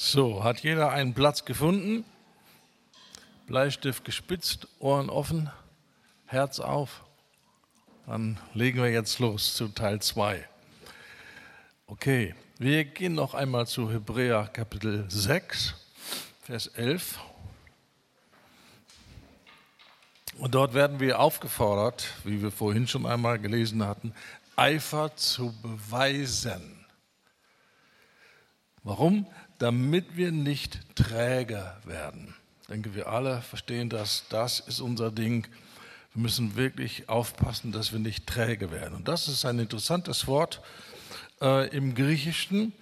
So, hat jeder einen Platz gefunden? Bleistift gespitzt, Ohren offen, Herz auf. Dann legen wir jetzt los zu Teil 2. Okay, wir gehen noch einmal zu Hebräer Kapitel 6, Vers 11. Und dort werden wir aufgefordert, wie wir vorhin schon einmal gelesen hatten, Eifer zu beweisen. Warum? Damit wir nicht träge werden. Ich denke, wir alle verstehen das. Das ist unser Ding. Wir müssen wirklich aufpassen, dass wir nicht träge werden. Und das ist ein interessantes Wort äh, im Griechischen.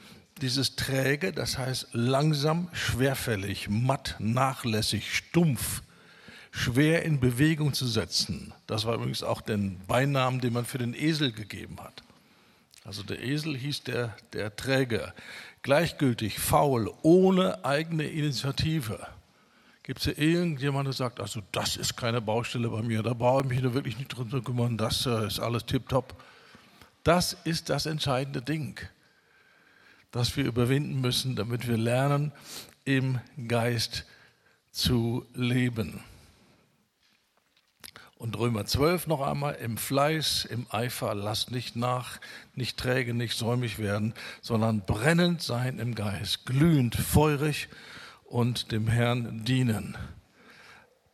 Dieses träge, das heißt langsam, schwerfällig, matt, nachlässig, stumpf, schwer in Bewegung zu setzen. Das war übrigens auch der Beinamen, den man für den Esel gegeben hat. Also der Esel hieß der, der Träger gleichgültig, faul, ohne eigene Initiative. Gibt es hier irgendjemanden, der sagt, also das ist keine Baustelle bei mir, da brauche ich mich da wirklich nicht drum zu kümmern, das äh, ist alles tipptopp. Das ist das entscheidende Ding, das wir überwinden müssen, damit wir lernen, im Geist zu leben. Und Römer 12 noch einmal, im Fleiß, im Eifer, lasst nicht nach, nicht träge, nicht säumig werden, sondern brennend sein im Geist, glühend, feurig und dem Herrn dienen.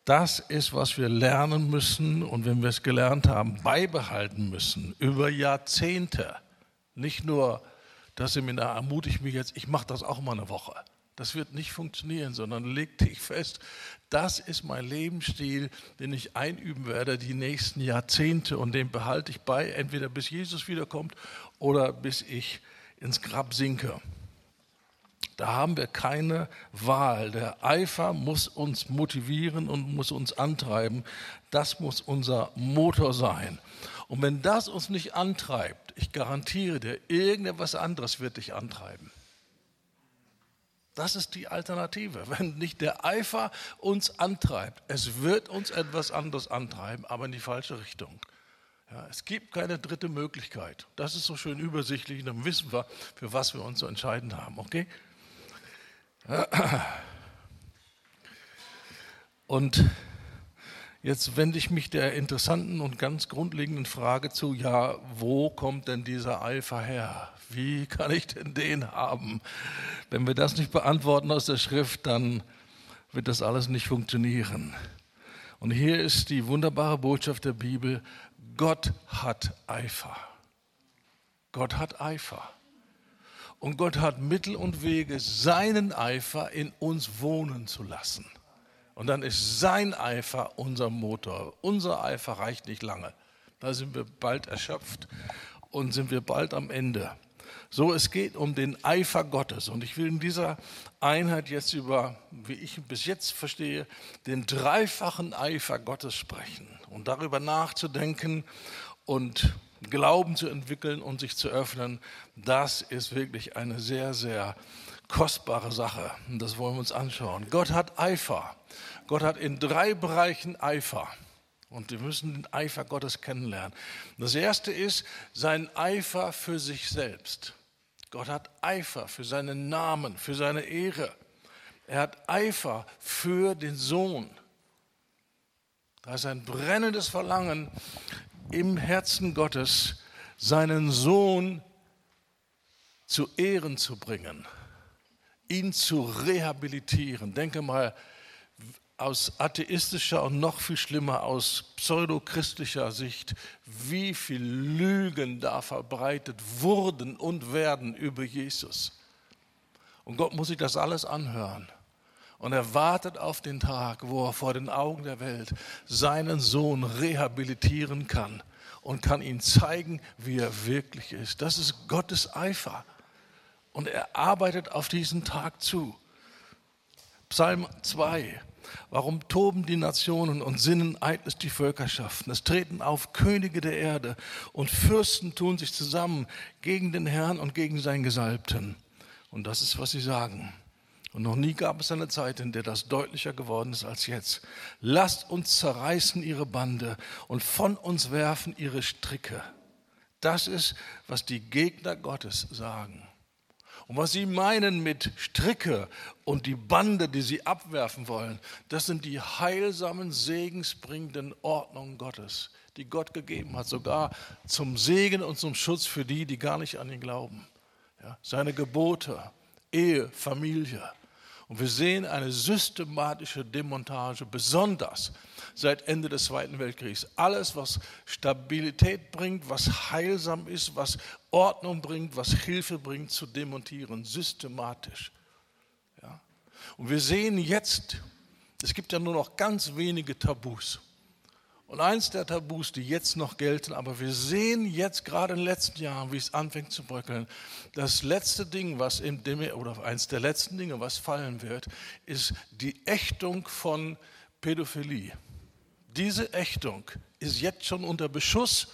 Das ist, was wir lernen müssen und wenn wir es gelernt haben, beibehalten müssen über Jahrzehnte. Nicht nur, dass ihr mir da ermutigt mich jetzt, ich mache das auch mal eine Woche. Das wird nicht funktionieren, sondern leg dich fest, das ist mein Lebensstil, den ich einüben werde die nächsten Jahrzehnte und den behalte ich bei, entweder bis Jesus wiederkommt oder bis ich ins Grab sinke. Da haben wir keine Wahl. Der Eifer muss uns motivieren und muss uns antreiben. Das muss unser Motor sein. Und wenn das uns nicht antreibt, ich garantiere dir, irgendetwas anderes wird dich antreiben. Das ist die Alternative. Wenn nicht der Eifer uns antreibt, es wird uns etwas anderes antreiben, aber in die falsche Richtung. Ja, es gibt keine dritte Möglichkeit. Das ist so schön übersichtlich, dann wissen wir, für was wir uns zu entscheiden haben. Okay? Und jetzt wende ich mich der interessanten und ganz grundlegenden Frage zu, ja, wo kommt denn dieser Eifer her? Wie kann ich denn den haben? Wenn wir das nicht beantworten aus der Schrift, dann wird das alles nicht funktionieren. Und hier ist die wunderbare Botschaft der Bibel, Gott hat Eifer. Gott hat Eifer. Und Gott hat Mittel und Wege, seinen Eifer in uns wohnen zu lassen. Und dann ist sein Eifer unser Motor. Unser Eifer reicht nicht lange. Da sind wir bald erschöpft und sind wir bald am Ende. So, es geht um den Eifer Gottes. Und ich will in dieser Einheit jetzt über, wie ich bis jetzt verstehe, den dreifachen Eifer Gottes sprechen und darüber nachzudenken und Glauben zu entwickeln und sich zu öffnen. Das ist wirklich eine sehr, sehr kostbare Sache. Und das wollen wir uns anschauen. Gott hat Eifer. Gott hat in drei Bereichen Eifer. Und wir müssen den Eifer Gottes kennenlernen. Das erste ist sein Eifer für sich selbst. Gott hat Eifer für seinen Namen, für seine Ehre. Er hat Eifer für den Sohn. Da ist ein brennendes Verlangen im Herzen Gottes, seinen Sohn zu Ehren zu bringen, ihn zu rehabilitieren. Denke mal aus atheistischer und noch viel schlimmer aus pseudochristlicher Sicht, wie viel Lügen da verbreitet wurden und werden über Jesus. Und Gott muss sich das alles anhören. Und er wartet auf den Tag, wo er vor den Augen der Welt seinen Sohn rehabilitieren kann und kann ihn zeigen, wie er wirklich ist. Das ist Gottes Eifer. Und er arbeitet auf diesen Tag zu. Psalm 2. Warum toben die Nationen und sinnen eitles die Völkerschaften? Es treten auf Könige der Erde und Fürsten tun sich zusammen gegen den Herrn und gegen seinen Gesalbten. Und das ist, was sie sagen. Und noch nie gab es eine Zeit, in der das deutlicher geworden ist als jetzt. Lasst uns zerreißen ihre Bande und von uns werfen ihre Stricke. Das ist, was die Gegner Gottes sagen. Und was sie meinen mit Stricke und die Bande, die sie abwerfen wollen, das sind die heilsamen, segensbringenden Ordnungen Gottes, die Gott gegeben hat, sogar zum Segen und zum Schutz für die, die gar nicht an ihn glauben. Ja, seine Gebote, Ehe, Familie. Und wir sehen eine systematische Demontage, besonders seit Ende des Zweiten Weltkriegs. Alles, was Stabilität bringt, was heilsam ist, was Ordnung bringt, was Hilfe bringt, zu demontieren, systematisch. Ja. Und wir sehen jetzt, es gibt ja nur noch ganz wenige Tabus. Und eins der Tabus, die jetzt noch gelten, aber wir sehen jetzt gerade in den letzten Jahren, wie es anfängt zu bröckeln, das letzte Ding, was im oder eins der letzten Dinge, was fallen wird, ist die Ächtung von Pädophilie. Diese Ächtung ist jetzt schon unter Beschuss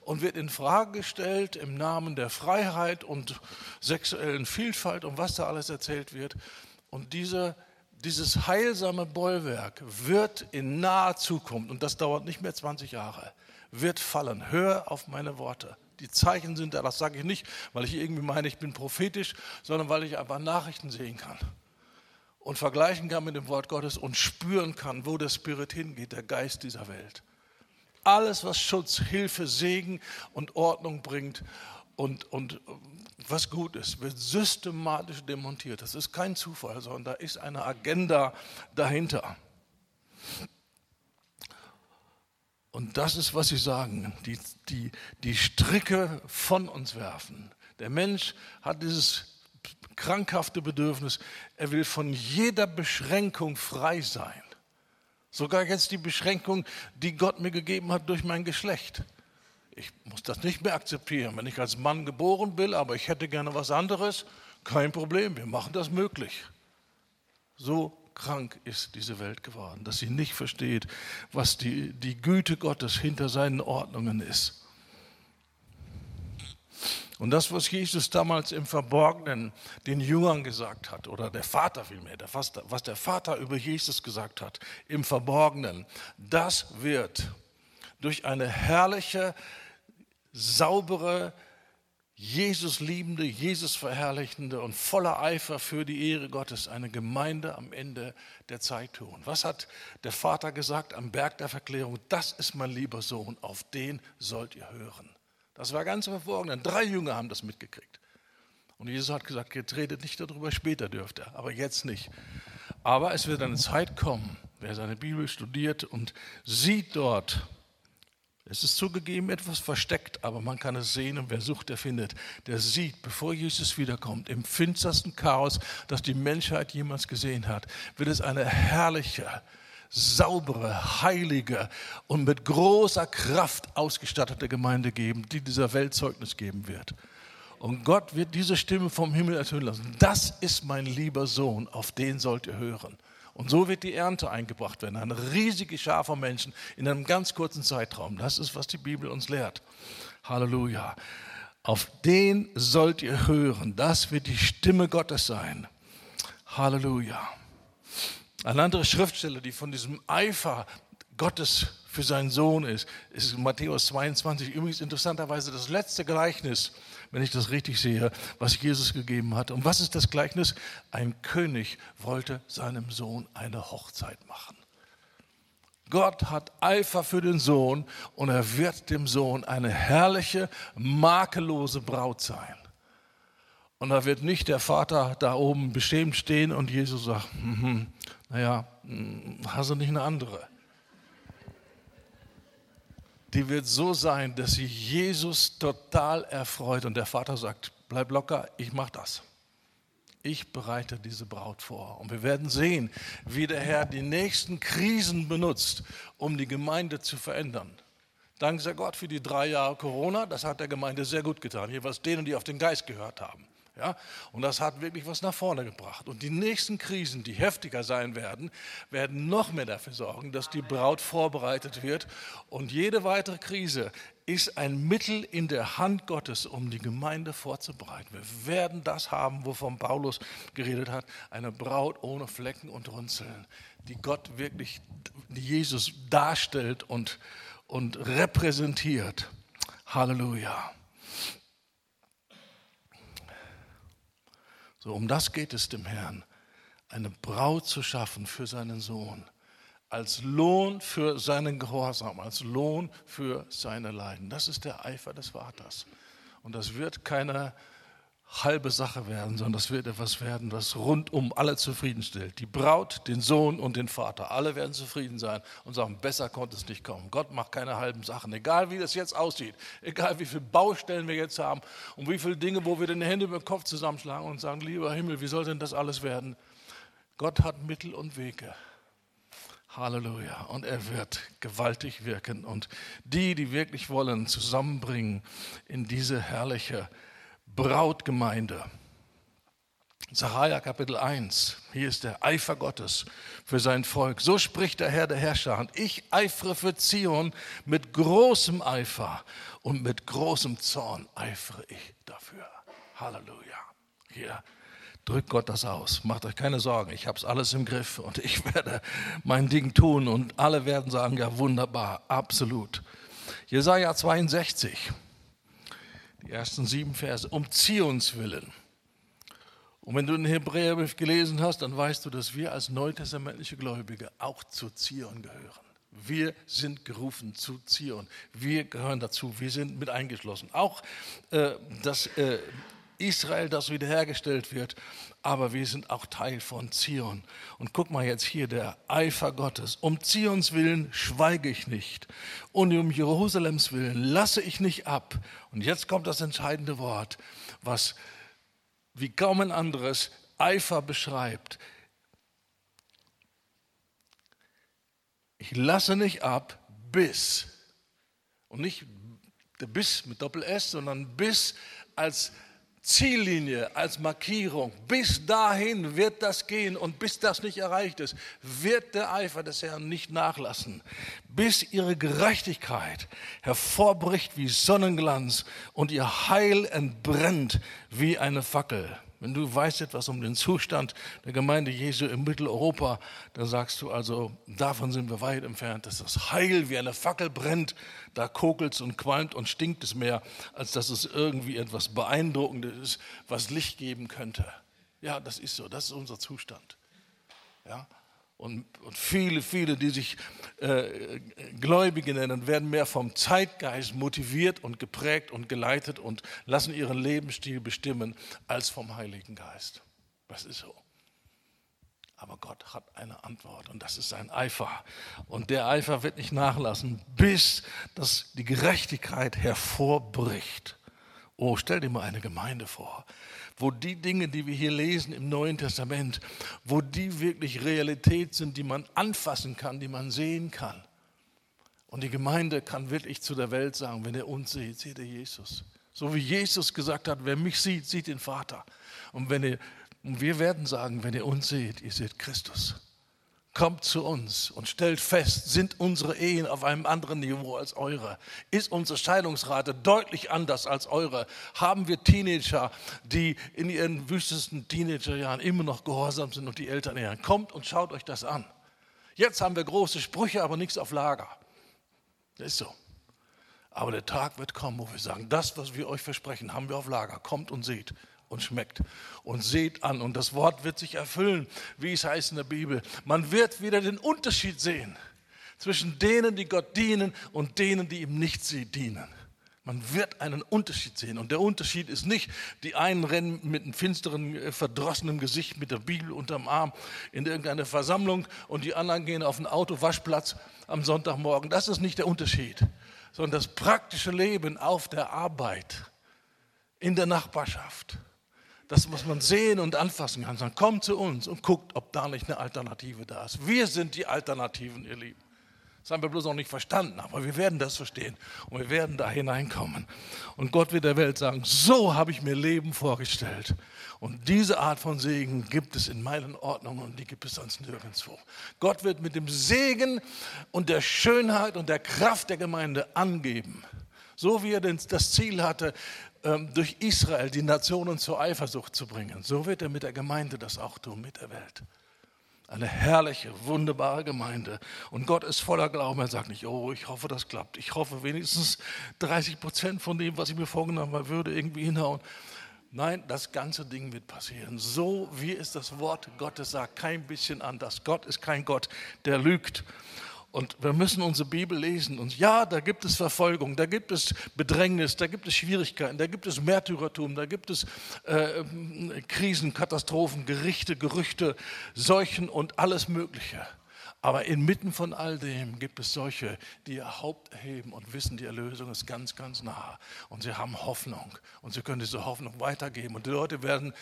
und wird in Frage gestellt im Namen der Freiheit und sexuellen Vielfalt und was da alles erzählt wird. Und diese dieses heilsame Bollwerk wird in naher Zukunft, und das dauert nicht mehr 20 Jahre, wird fallen. Hör auf meine Worte. Die Zeichen sind da, das sage ich nicht, weil ich irgendwie meine, ich bin prophetisch, sondern weil ich einfach Nachrichten sehen kann und vergleichen kann mit dem Wort Gottes und spüren kann, wo der Spirit hingeht, der Geist dieser Welt. Alles, was Schutz, Hilfe, Segen und Ordnung bringt und, und was gut ist, wird systematisch demontiert. Das ist kein Zufall, sondern da ist eine Agenda dahinter. Und das ist, was Sie sagen, die, die, die Stricke von uns werfen. Der Mensch hat dieses krankhafte Bedürfnis, er will von jeder Beschränkung frei sein. Sogar jetzt die Beschränkung, die Gott mir gegeben hat durch mein Geschlecht ich muss das nicht mehr akzeptieren. Wenn ich als Mann geboren bin, aber ich hätte gerne was anderes, kein Problem, wir machen das möglich. So krank ist diese Welt geworden, dass sie nicht versteht, was die, die Güte Gottes hinter seinen Ordnungen ist. Und das, was Jesus damals im Verborgenen den Jüngern gesagt hat, oder der Vater vielmehr, was der Vater über Jesus gesagt hat, im Verborgenen, das wird durch eine herrliche saubere, Jesus liebende, Jesus verherrlichende und voller Eifer für die Ehre Gottes eine Gemeinde am Ende der Zeit tun. Was hat der Vater gesagt am Berg der Verklärung? Das ist mein lieber Sohn, auf den sollt ihr hören. Das war ganz verborgen. Drei Jünger haben das mitgekriegt. Und Jesus hat gesagt, ihr tretet nicht darüber, später dürft ihr, aber jetzt nicht. Aber es wird eine Zeit kommen, wer seine Bibel studiert und sieht dort, es ist zugegeben etwas versteckt, aber man kann es sehen und wer sucht, der findet. Der sieht, bevor Jesus wiederkommt, im finstersten Chaos, das die Menschheit jemals gesehen hat, wird es eine herrliche, saubere, heilige und mit großer Kraft ausgestattete Gemeinde geben, die dieser Welt Zeugnis geben wird. Und Gott wird diese Stimme vom Himmel ertönen lassen. Das ist mein lieber Sohn, auf den sollt ihr hören. Und so wird die Ernte eingebracht werden. Eine riesige Schar von Menschen in einem ganz kurzen Zeitraum. Das ist, was die Bibel uns lehrt. Halleluja. Auf den sollt ihr hören. Das wird die Stimme Gottes sein. Halleluja. Eine andere Schriftstelle, die von diesem Eifer Gottes für seinen Sohn ist, ist Matthäus 22. Übrigens interessanterweise das letzte Gleichnis wenn ich das richtig sehe, was Jesus gegeben hat. Und was ist das Gleichnis? Ein König wollte seinem Sohn eine Hochzeit machen. Gott hat Eifer für den Sohn und er wird dem Sohn eine herrliche, makellose Braut sein. Und da wird nicht der Vater da oben bestimmt stehen und Jesus sagt, hm, hm, naja, hm, hast du nicht eine andere? die wird so sein, dass sie Jesus total erfreut. Und der Vater sagt, bleib locker, ich mache das. Ich bereite diese Braut vor. Und wir werden sehen, wie der Herr die nächsten Krisen benutzt, um die Gemeinde zu verändern. Dank sei Gott für die drei Jahre Corona, das hat der Gemeinde sehr gut getan. Jeweils denen, die auf den Geist gehört haben. Ja? Und das hat wirklich was nach vorne gebracht. Und die nächsten Krisen, die heftiger sein werden, werden noch mehr dafür sorgen, dass die Braut vorbereitet wird. Und jede weitere Krise ist ein Mittel in der Hand Gottes, um die Gemeinde vorzubereiten. Wir werden das haben, wovon Paulus geredet hat, eine Braut ohne Flecken und Runzeln, die Gott wirklich, die Jesus darstellt und, und repräsentiert. Halleluja. So, um das geht es dem Herrn, eine Braut zu schaffen für seinen Sohn, als Lohn für seinen Gehorsam, als Lohn für seine Leiden. Das ist der Eifer des Vaters. Und das wird keine halbe Sache werden, sondern das wird etwas werden, was rundum alle zufriedenstellt. Die Braut, den Sohn und den Vater. Alle werden zufrieden sein und sagen, besser konnte es nicht kommen. Gott macht keine halben Sachen. Egal wie das jetzt aussieht, egal wie viele Baustellen wir jetzt haben und wie viele Dinge, wo wir den Hände über den Kopf zusammenschlagen und sagen, lieber Himmel, wie soll denn das alles werden? Gott hat Mittel und Wege. Halleluja. Und er wird gewaltig wirken und die, die wirklich wollen, zusammenbringen in diese herrliche Brautgemeinde. Sacharja Kapitel 1, hier ist der Eifer Gottes für sein Volk. So spricht der Herr der Herrscher. Und ich eifere für Zion mit großem Eifer und mit großem Zorn eifere ich dafür. Halleluja. Hier drückt Gott das aus. Macht euch keine Sorgen, ich habe es alles im Griff und ich werde mein Ding tun und alle werden sagen, ja wunderbar, absolut. Jesaja 62 die ersten sieben Verse, um Zions willen. Und wenn du den Hebräerbrief gelesen hast, dann weißt du, dass wir als neutestamentliche Gläubige auch zu Zion gehören. Wir sind gerufen zu Zion. Wir gehören dazu. Wir sind mit eingeschlossen. Auch äh, das äh, Israel, das wiederhergestellt wird, aber wir sind auch Teil von Zion. Und guck mal jetzt hier, der Eifer Gottes. Um Zions willen schweige ich nicht und um Jerusalems willen lasse ich nicht ab. Und jetzt kommt das entscheidende Wort, was wie kaum ein anderes Eifer beschreibt. Ich lasse nicht ab bis, und nicht Biss mit Doppel-S, sondern bis als Ziellinie, als Markierung. Bis dahin wird das gehen und bis das nicht erreicht ist, wird der Eifer des Herrn nicht nachlassen, bis ihre Gerechtigkeit hervorbricht wie Sonnenglanz und ihr Heil entbrennt wie eine Fackel. Wenn du weißt etwas um den Zustand der Gemeinde Jesu in Mitteleuropa, dann sagst du also, davon sind wir weit entfernt, dass das Heil wie eine Fackel brennt, da kokelt und qualmt und stinkt es mehr, als dass es irgendwie etwas Beeindruckendes ist, was Licht geben könnte. Ja, das ist so, das ist unser Zustand. Ja, und, und, viele, viele, die sich äh, Gläubige nennen, werden mehr vom Zeitgeist motiviert und geprägt und geleitet und lassen ihren Lebensstil bestimmen als vom Heiligen Geist. Das ist so. Aber Gott hat eine Antwort und das ist sein Eifer. Und der Eifer wird nicht nachlassen, bis das die Gerechtigkeit hervorbricht. Oh, stell dir mal eine Gemeinde vor, wo die Dinge, die wir hier lesen im Neuen Testament, wo die wirklich Realität sind, die man anfassen kann, die man sehen kann. Und die Gemeinde kann wirklich zu der Welt sagen, wenn er uns sieht, sieht er Jesus. So wie Jesus gesagt hat, wer mich sieht, sieht den Vater. Und, wenn ihr, und wir werden sagen, wenn ihr uns seht, ihr seht Christus kommt zu uns und stellt fest, sind unsere Ehen auf einem anderen Niveau als eure? Ist unsere Scheidungsrate deutlich anders als eure? Haben wir Teenager, die in ihren wüstesten Teenagerjahren immer noch gehorsam sind und die Eltern ehren? Kommt und schaut euch das an. Jetzt haben wir große Sprüche, aber nichts auf Lager. Das ist so. Aber der Tag wird kommen, wo wir sagen, das, was wir euch versprechen, haben wir auf Lager. Kommt und seht und schmeckt. Und seht an, und das Wort wird sich erfüllen, wie es heißt in der Bibel. Man wird wieder den Unterschied sehen zwischen denen, die Gott dienen und denen, die ihm nicht dienen. Man wird einen Unterschied sehen. Und der Unterschied ist nicht, die einen rennen mit einem finsteren, äh, verdrossenem Gesicht mit der Bibel unterm Arm in irgendeine Versammlung und die anderen gehen auf den Autowaschplatz am Sonntagmorgen. Das ist nicht der Unterschied, sondern das praktische Leben auf der Arbeit, in der Nachbarschaft das muss man sehen und anfassen kann. Dann kommt zu uns und guckt, ob da nicht eine Alternative da ist. Wir sind die Alternativen, ihr Lieben. Das haben wir bloß noch nicht verstanden, aber wir werden das verstehen und wir werden da hineinkommen. Und Gott wird der Welt sagen, so habe ich mir Leben vorgestellt. Und diese Art von Segen gibt es in meinen Ordnungen und die gibt es sonst nirgendwo. Gott wird mit dem Segen und der Schönheit und der Kraft der Gemeinde angeben. So wie er das Ziel hatte, durch Israel die Nationen zur Eifersucht zu bringen. So wird er mit der Gemeinde das auch tun, mit der Welt. Eine herrliche, wunderbare Gemeinde. Und Gott ist voller Glauben. Er sagt nicht, oh, ich hoffe, das klappt. Ich hoffe, wenigstens 30 Prozent von dem, was ich mir vorgenommen habe, würde irgendwie hinhauen. Nein, das ganze Ding wird passieren. So wie es das Wort Gottes sagt, kein bisschen anders. Gott ist kein Gott, der lügt. Und wir müssen unsere Bibel lesen. Und ja, da gibt es Verfolgung, da gibt es Bedrängnis, da gibt es Schwierigkeiten, da gibt es Märtyrertum, da gibt es äh, Krisen, Katastrophen, Gerichte, Gerüchte, Seuchen und alles Mögliche. Aber inmitten von all dem gibt es solche, die ihr Haupt erheben und wissen, die Erlösung ist ganz, ganz nah. Und sie haben Hoffnung. Und sie können diese Hoffnung weitergeben. Und die Leute werden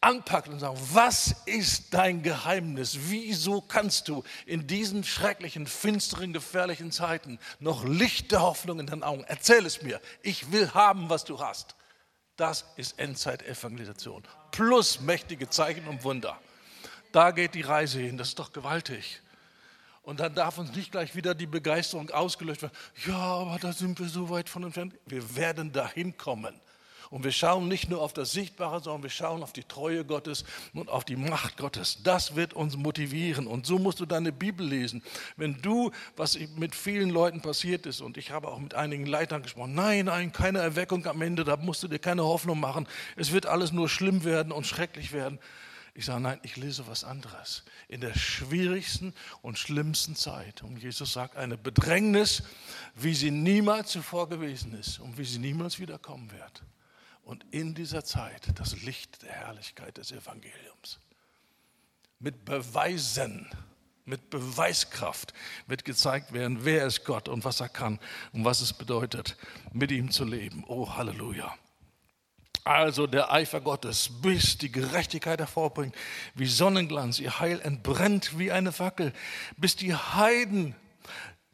anpacken und sagen, was ist dein Geheimnis? Wieso kannst du in diesen schrecklichen, finsteren, gefährlichen Zeiten noch Licht der Hoffnung in deinen Augen? Erzähl es mir. Ich will haben, was du hast. Das ist Endzeit-Evangelisation. Plus mächtige Zeichen und Wunder. Da geht die Reise hin, das ist doch gewaltig. Und dann darf uns nicht gleich wieder die Begeisterung ausgelöscht werden. Ja, aber da sind wir so weit von entfernt. Wir werden dahin kommen. Und wir schauen nicht nur auf das Sichtbare, sondern wir schauen auf die Treue Gottes und auf die Macht Gottes. Das wird uns motivieren. Und so musst du deine Bibel lesen. Wenn du, was mit vielen Leuten passiert ist, und ich habe auch mit einigen Leitern gesprochen, nein, nein, keine Erweckung am Ende, da musst du dir keine Hoffnung machen. Es wird alles nur schlimm werden und schrecklich werden. Ich sage, nein, ich lese was anderes. In der schwierigsten und schlimmsten Zeit. Und Jesus sagt, eine Bedrängnis, wie sie niemals zuvor gewesen ist und wie sie niemals wiederkommen wird. Und in dieser Zeit das Licht der Herrlichkeit des Evangeliums. Mit Beweisen, mit Beweiskraft wird gezeigt werden, wer ist Gott und was er kann und was es bedeutet, mit ihm zu leben. Oh, Halleluja. Also der Eifer Gottes, bis die Gerechtigkeit hervorbringt, wie Sonnenglanz, ihr Heil entbrennt wie eine Fackel, bis die Heiden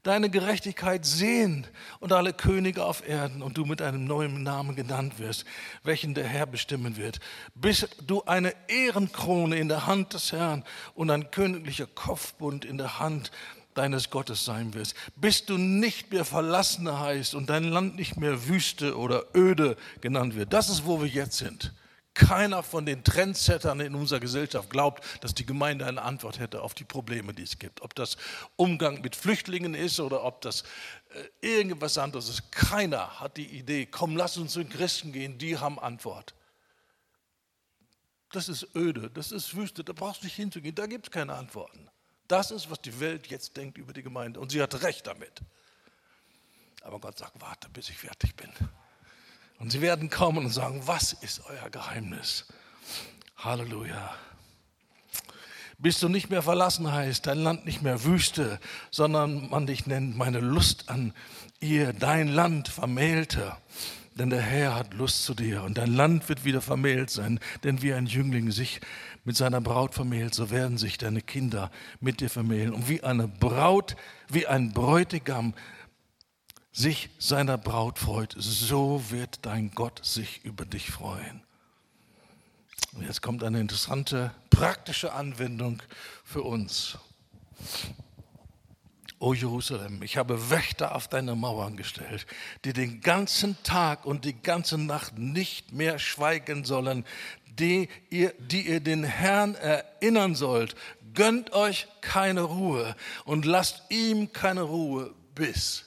deine Gerechtigkeit sehen und alle Könige auf Erden und du mit einem neuen Namen genannt wirst, welchen der Herr bestimmen wird, bis du eine Ehrenkrone in der Hand des Herrn und ein königlicher Kopfbund in der Hand deines Gottes sein wirst, bis du nicht mehr Verlassener heißt und dein Land nicht mehr Wüste oder Öde genannt wird. Das ist, wo wir jetzt sind. Keiner von den Trendsettern in unserer Gesellschaft glaubt, dass die Gemeinde eine Antwort hätte auf die Probleme, die es gibt. Ob das Umgang mit Flüchtlingen ist oder ob das äh, irgendwas anderes ist. Keiner hat die Idee, komm, lass uns zu den Christen gehen, die haben Antwort. Das ist öde, das ist Wüste, da brauchst du nicht hinzugehen, da gibt es keine Antworten. Das ist, was die Welt jetzt denkt über die Gemeinde. Und sie hat recht damit. Aber Gott sagt, warte, bis ich fertig bin. Und sie werden kommen und sagen, was ist euer Geheimnis? Halleluja. Bis du nicht mehr verlassen heißt, dein Land nicht mehr Wüste, sondern man dich nennt, meine Lust an ihr, dein Land vermählte. Denn der Herr hat Lust zu dir und dein Land wird wieder vermählt sein, denn wie ein Jüngling sich mit seiner Braut vermählt, so werden sich deine Kinder mit dir vermählen. Und wie eine Braut, wie ein Bräutigam sich seiner Braut freut, so wird dein Gott sich über dich freuen. Und jetzt kommt eine interessante praktische Anwendung für uns. O Jerusalem, ich habe Wächter auf deine Mauern gestellt, die den ganzen Tag und die ganze Nacht nicht mehr schweigen sollen, die ihr, die ihr den Herrn erinnern sollt. Gönnt euch keine Ruhe und lasst ihm keine Ruhe, bis,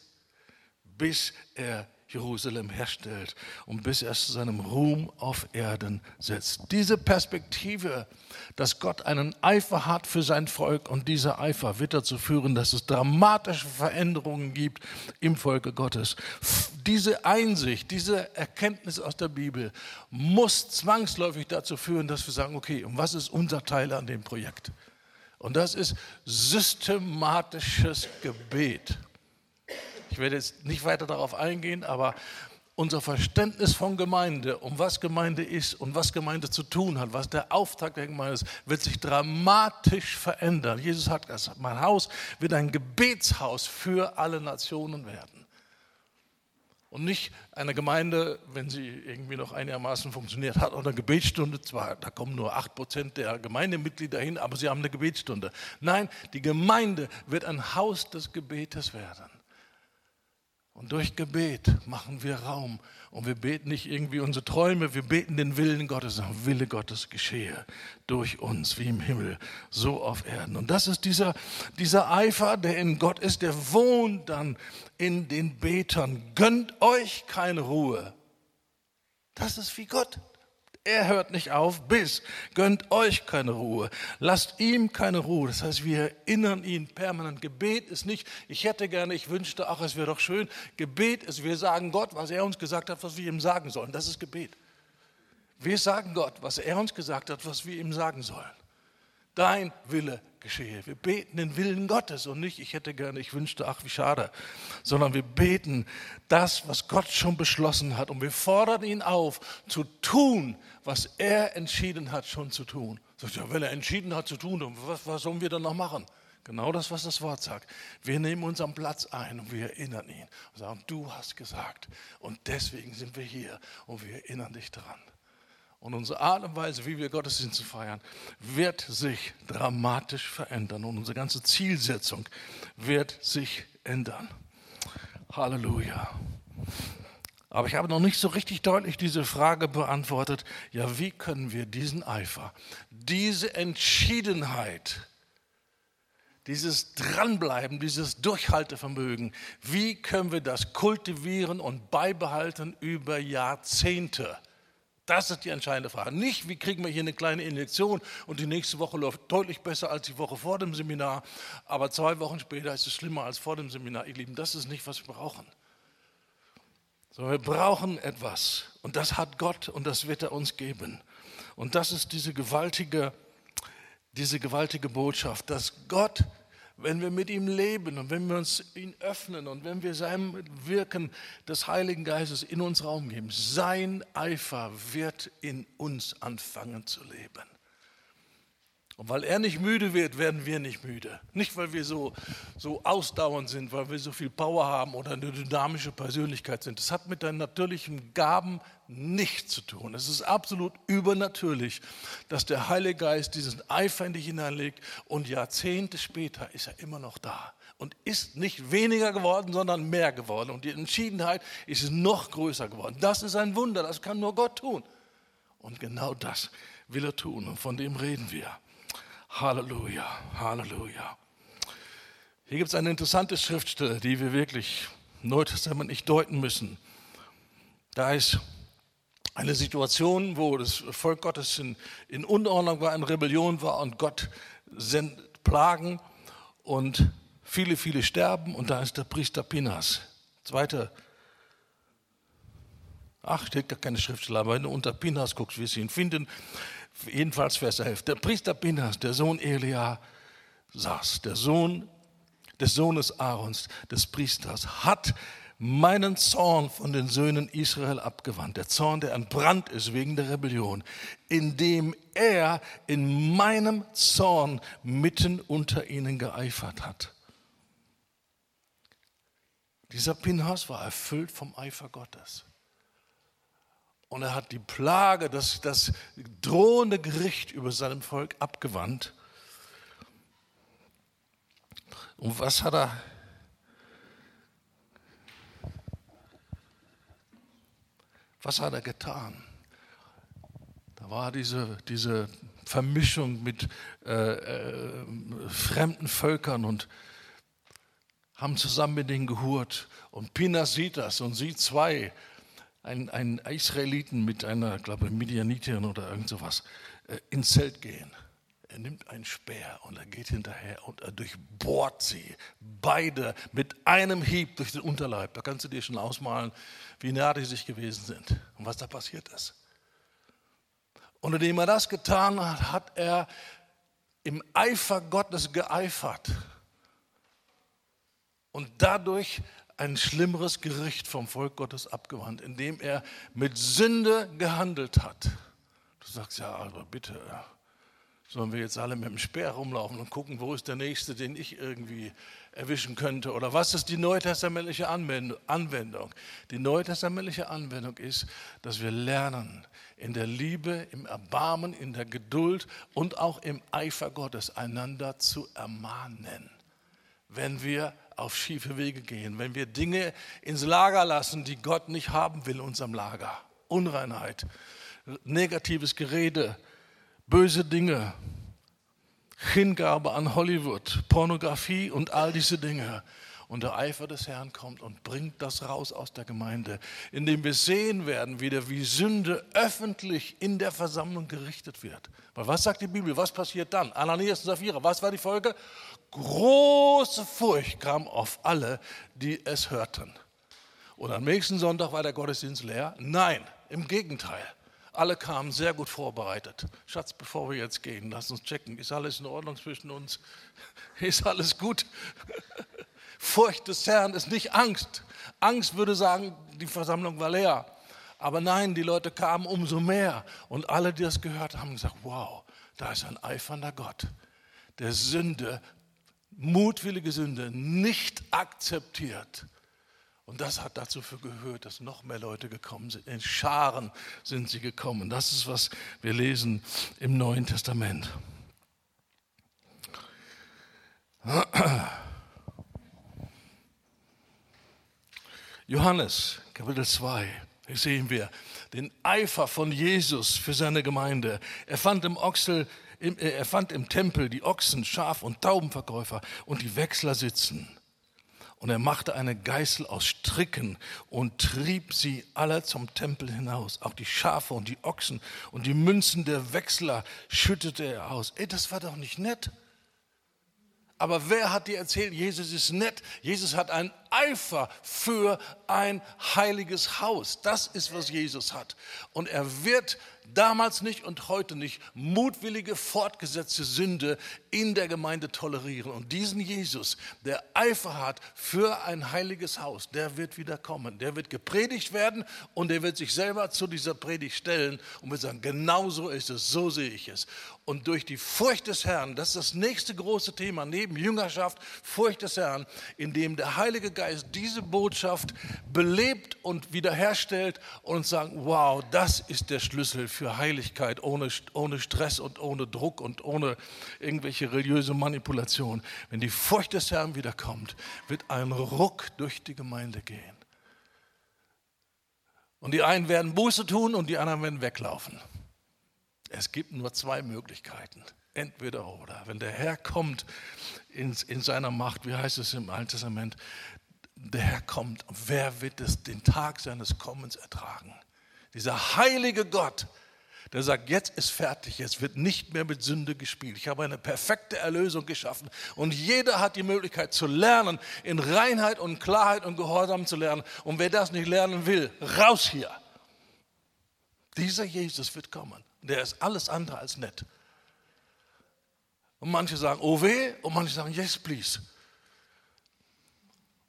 bis er Jerusalem herstellt und bis er zu seinem Ruhm auf Erden setzt. Diese Perspektive, dass Gott einen Eifer hat für sein Volk und dieser Eifer wird dazu führen, dass es dramatische Veränderungen gibt im Volke Gottes. Diese Einsicht, diese Erkenntnis aus der Bibel muss zwangsläufig dazu führen, dass wir sagen, okay, und was ist unser Teil an dem Projekt? Und das ist systematisches Gebet. Ich werde jetzt nicht weiter darauf eingehen, aber unser Verständnis von Gemeinde, um was Gemeinde ist und was Gemeinde zu tun hat, was der Auftrag der Gemeinde ist, wird sich dramatisch verändern. Jesus hat gesagt, mein Haus wird ein Gebetshaus für alle Nationen werden. Und nicht eine Gemeinde, wenn sie irgendwie noch einigermaßen funktioniert hat, oder eine Gebetsstunde, zwar da kommen nur 8% der Gemeindemitglieder hin, aber sie haben eine Gebetsstunde. Nein, die Gemeinde wird ein Haus des Gebetes werden. Und durch Gebet machen wir Raum. Und wir beten nicht irgendwie unsere Träume, wir beten den Willen Gottes. Der Wille Gottes geschehe durch uns, wie im Himmel, so auf Erden. Und das ist dieser, dieser Eifer, der in Gott ist, der wohnt dann in den Betern. Gönnt euch keine Ruhe. Das ist wie Gott. Er hört nicht auf, bis gönnt euch keine Ruhe, lasst ihm keine Ruhe. Das heißt, wir erinnern ihn permanent. Gebet ist nicht, ich hätte gerne, ich wünschte, ach, es wäre doch schön. Gebet ist, wir sagen Gott, was er uns gesagt hat, was wir ihm sagen sollen. Das ist Gebet. Wir sagen Gott, was er uns gesagt hat, was wir ihm sagen sollen. Dein Wille geschehe. Wir beten den Willen Gottes und nicht, ich hätte gerne, ich wünschte, ach wie schade, sondern wir beten das, was Gott schon beschlossen hat und wir fordern ihn auf, zu tun, was er entschieden hat, schon zu tun. Sagt ja, wenn er entschieden hat zu tun, was, was sollen wir dann noch machen? Genau das, was das Wort sagt. Wir nehmen unseren Platz ein und wir erinnern ihn und sagen, du hast gesagt und deswegen sind wir hier und wir erinnern dich daran. Und unsere Art und Weise, wie wir Gottesdienst feiern, wird sich dramatisch verändern. Und unsere ganze Zielsetzung wird sich ändern. Halleluja. Aber ich habe noch nicht so richtig deutlich diese Frage beantwortet, ja, wie können wir diesen Eifer, diese Entschiedenheit, dieses Dranbleiben, dieses Durchhaltevermögen, wie können wir das kultivieren und beibehalten über Jahrzehnte? Das ist die entscheidende Frage. Nicht, wie kriegen wir hier eine kleine Injektion und die nächste Woche läuft deutlich besser als die Woche vor dem Seminar, aber zwei Wochen später ist es schlimmer als vor dem Seminar. Ihr Lieben, das ist nicht, was wir brauchen. Sondern wir brauchen etwas und das hat Gott und das wird er uns geben. Und das ist diese gewaltige, diese gewaltige Botschaft, dass Gott wenn wir mit ihm leben und wenn wir uns ihn öffnen und wenn wir seinem Wirken des Heiligen Geistes in uns Raum geben, sein Eifer wird in uns anfangen zu leben. Und weil er nicht müde wird, werden wir nicht müde. Nicht, weil wir so, so ausdauernd sind, weil wir so viel Power haben oder eine dynamische Persönlichkeit sind. Das hat mit deinen natürlichen Gaben nichts zu tun. Es ist absolut übernatürlich, dass der Heilige Geist diesen Eifer in dich hineinlegt und Jahrzehnte später ist er immer noch da und ist nicht weniger geworden, sondern mehr geworden. Und die Entschiedenheit ist noch größer geworden. Das ist ein Wunder, das kann nur Gott tun. Und genau das will er tun und von dem reden wir. Halleluja, Halleluja. Hier gibt es eine interessante Schriftstelle, die wir wirklich neutestamentlich deuten müssen. Da ist eine Situation, wo das Volk Gottes in, in Unordnung war, in Rebellion war und Gott sendet Plagen und viele, viele sterben und da ist der Priester Pinas. Zweite, ach, steht gar keine Schriftstelle, aber wenn du unter Pinas guckst, wirst du ihn finden jedenfalls Vers 11. Der Priester Pinhas, der Sohn Elia, saß, der Sohn des Sohnes Aarons, des Priesters, hat meinen Zorn von den Söhnen Israel abgewandt. Der Zorn, der entbrannt ist wegen der Rebellion, indem er in meinem Zorn mitten unter ihnen geeifert hat. Dieser Pinhas war erfüllt vom Eifer Gottes. Und er hat die Plage, das, das drohende Gericht über seinem Volk abgewandt. Und was hat er? Was hat er getan? Da war diese, diese Vermischung mit äh, äh, fremden Völkern und haben zusammen mit denen gehurt. Und Pinas sieht das und sieht zwei einen, einen Israeliten mit einer, glaube ich, Midianitin oder irgend sowas äh, ins Zelt gehen. Er nimmt einen Speer und er geht hinterher und er durchbohrt sie. Beide mit einem Hieb durch den Unterleib. Da kannst du dir schon ausmalen, wie nah die sich gewesen sind und was da passiert ist. Und indem er das getan hat, hat er im Eifer Gottes geeifert. Und dadurch ein schlimmeres Gericht vom Volk Gottes abgewandt, indem er mit Sünde gehandelt hat. Du sagst ja, aber bitte, sollen wir jetzt alle mit dem Speer rumlaufen und gucken, wo ist der Nächste, den ich irgendwie erwischen könnte? Oder was ist die neutestamentliche Anwendung? Die neutestamentliche Anwendung ist, dass wir lernen, in der Liebe, im Erbarmen, in der Geduld und auch im Eifer Gottes einander zu ermahnen, wenn wir auf schiefe Wege gehen, wenn wir Dinge ins Lager lassen, die Gott nicht haben will in unserem Lager. Unreinheit, negatives Gerede, böse Dinge, Hingabe an Hollywood, Pornografie und all diese Dinge. und der Eifer des Herrn kommt und bringt das raus aus der Gemeinde, indem wir sehen werden, wieder wie Sünde öffentlich in der Versammlung gerichtet wird. Weil was sagt die Bibel? Was passiert dann? Ananias und Sapphira, was war die Folge? Große Furcht kam auf alle, die es hörten. Und am nächsten Sonntag war der Gottesdienst leer? Nein, im Gegenteil. Alle kamen sehr gut vorbereitet. Schatz, bevor wir jetzt gehen, lass uns checken. Ist alles in Ordnung zwischen uns? Ist alles gut? Furcht des Herrn ist nicht Angst. Angst würde sagen, die Versammlung war leer. Aber nein, die Leute kamen umso mehr. Und alle, die das gehört haben, haben gesagt, wow, da ist ein eifernder Gott, der Sünde, mutwillige Sünde nicht akzeptiert. Und das hat dazu gehört, dass noch mehr Leute gekommen sind. In Scharen sind sie gekommen. Das ist, was wir lesen im Neuen Testament. Johannes, Kapitel 2, hier sehen wir den Eifer von Jesus für seine Gemeinde. Er fand im, Ochsel, äh, er fand im Tempel die Ochsen, Schaf- und Taubenverkäufer und die Wechsler sitzen. Und er machte eine Geißel aus Stricken und trieb sie alle zum Tempel hinaus. Auch die Schafe und die Ochsen und die Münzen der Wechsler schüttete er aus. Ey, das war doch nicht nett. Aber wer hat dir erzählt, Jesus ist nett? Jesus hat einen Eifer für ein heiliges Haus. Das ist, was Jesus hat. Und er wird damals nicht und heute nicht mutwillige, fortgesetzte Sünde in der Gemeinde tolerieren. Und diesen Jesus, der Eifer hat für ein heiliges Haus, der wird wieder kommen. Der wird gepredigt werden und der wird sich selber zu dieser Predigt stellen und wird sagen, genau so ist es, so sehe ich es. Und durch die Furcht des Herrn, das ist das nächste große Thema neben Jüngerschaft, Furcht des Herrn, indem der Heilige Geist diese Botschaft belebt und wiederherstellt und sagt, wow, das ist der Schlüssel für Heiligkeit ohne, ohne Stress und ohne Druck und ohne irgendwelche religiöse Manipulation. Wenn die Furcht des Herrn wiederkommt, wird ein Ruck durch die Gemeinde gehen. Und die einen werden Buße tun und die anderen werden weglaufen. Es gibt nur zwei Möglichkeiten. Entweder oder. Wenn der Herr kommt in, in seiner Macht, wie heißt es im Alten Testament, der Herr kommt, wer wird es den Tag seines Kommens ertragen? Dieser heilige Gott, der sagt, jetzt ist fertig, jetzt wird nicht mehr mit Sünde gespielt. Ich habe eine perfekte Erlösung geschaffen und jeder hat die Möglichkeit zu lernen, in Reinheit und Klarheit und Gehorsam zu lernen. Und wer das nicht lernen will, raus hier. Dieser Jesus wird kommen. Der ist alles andere als nett. Und manche sagen, oh weh, und manche sagen, yes, please.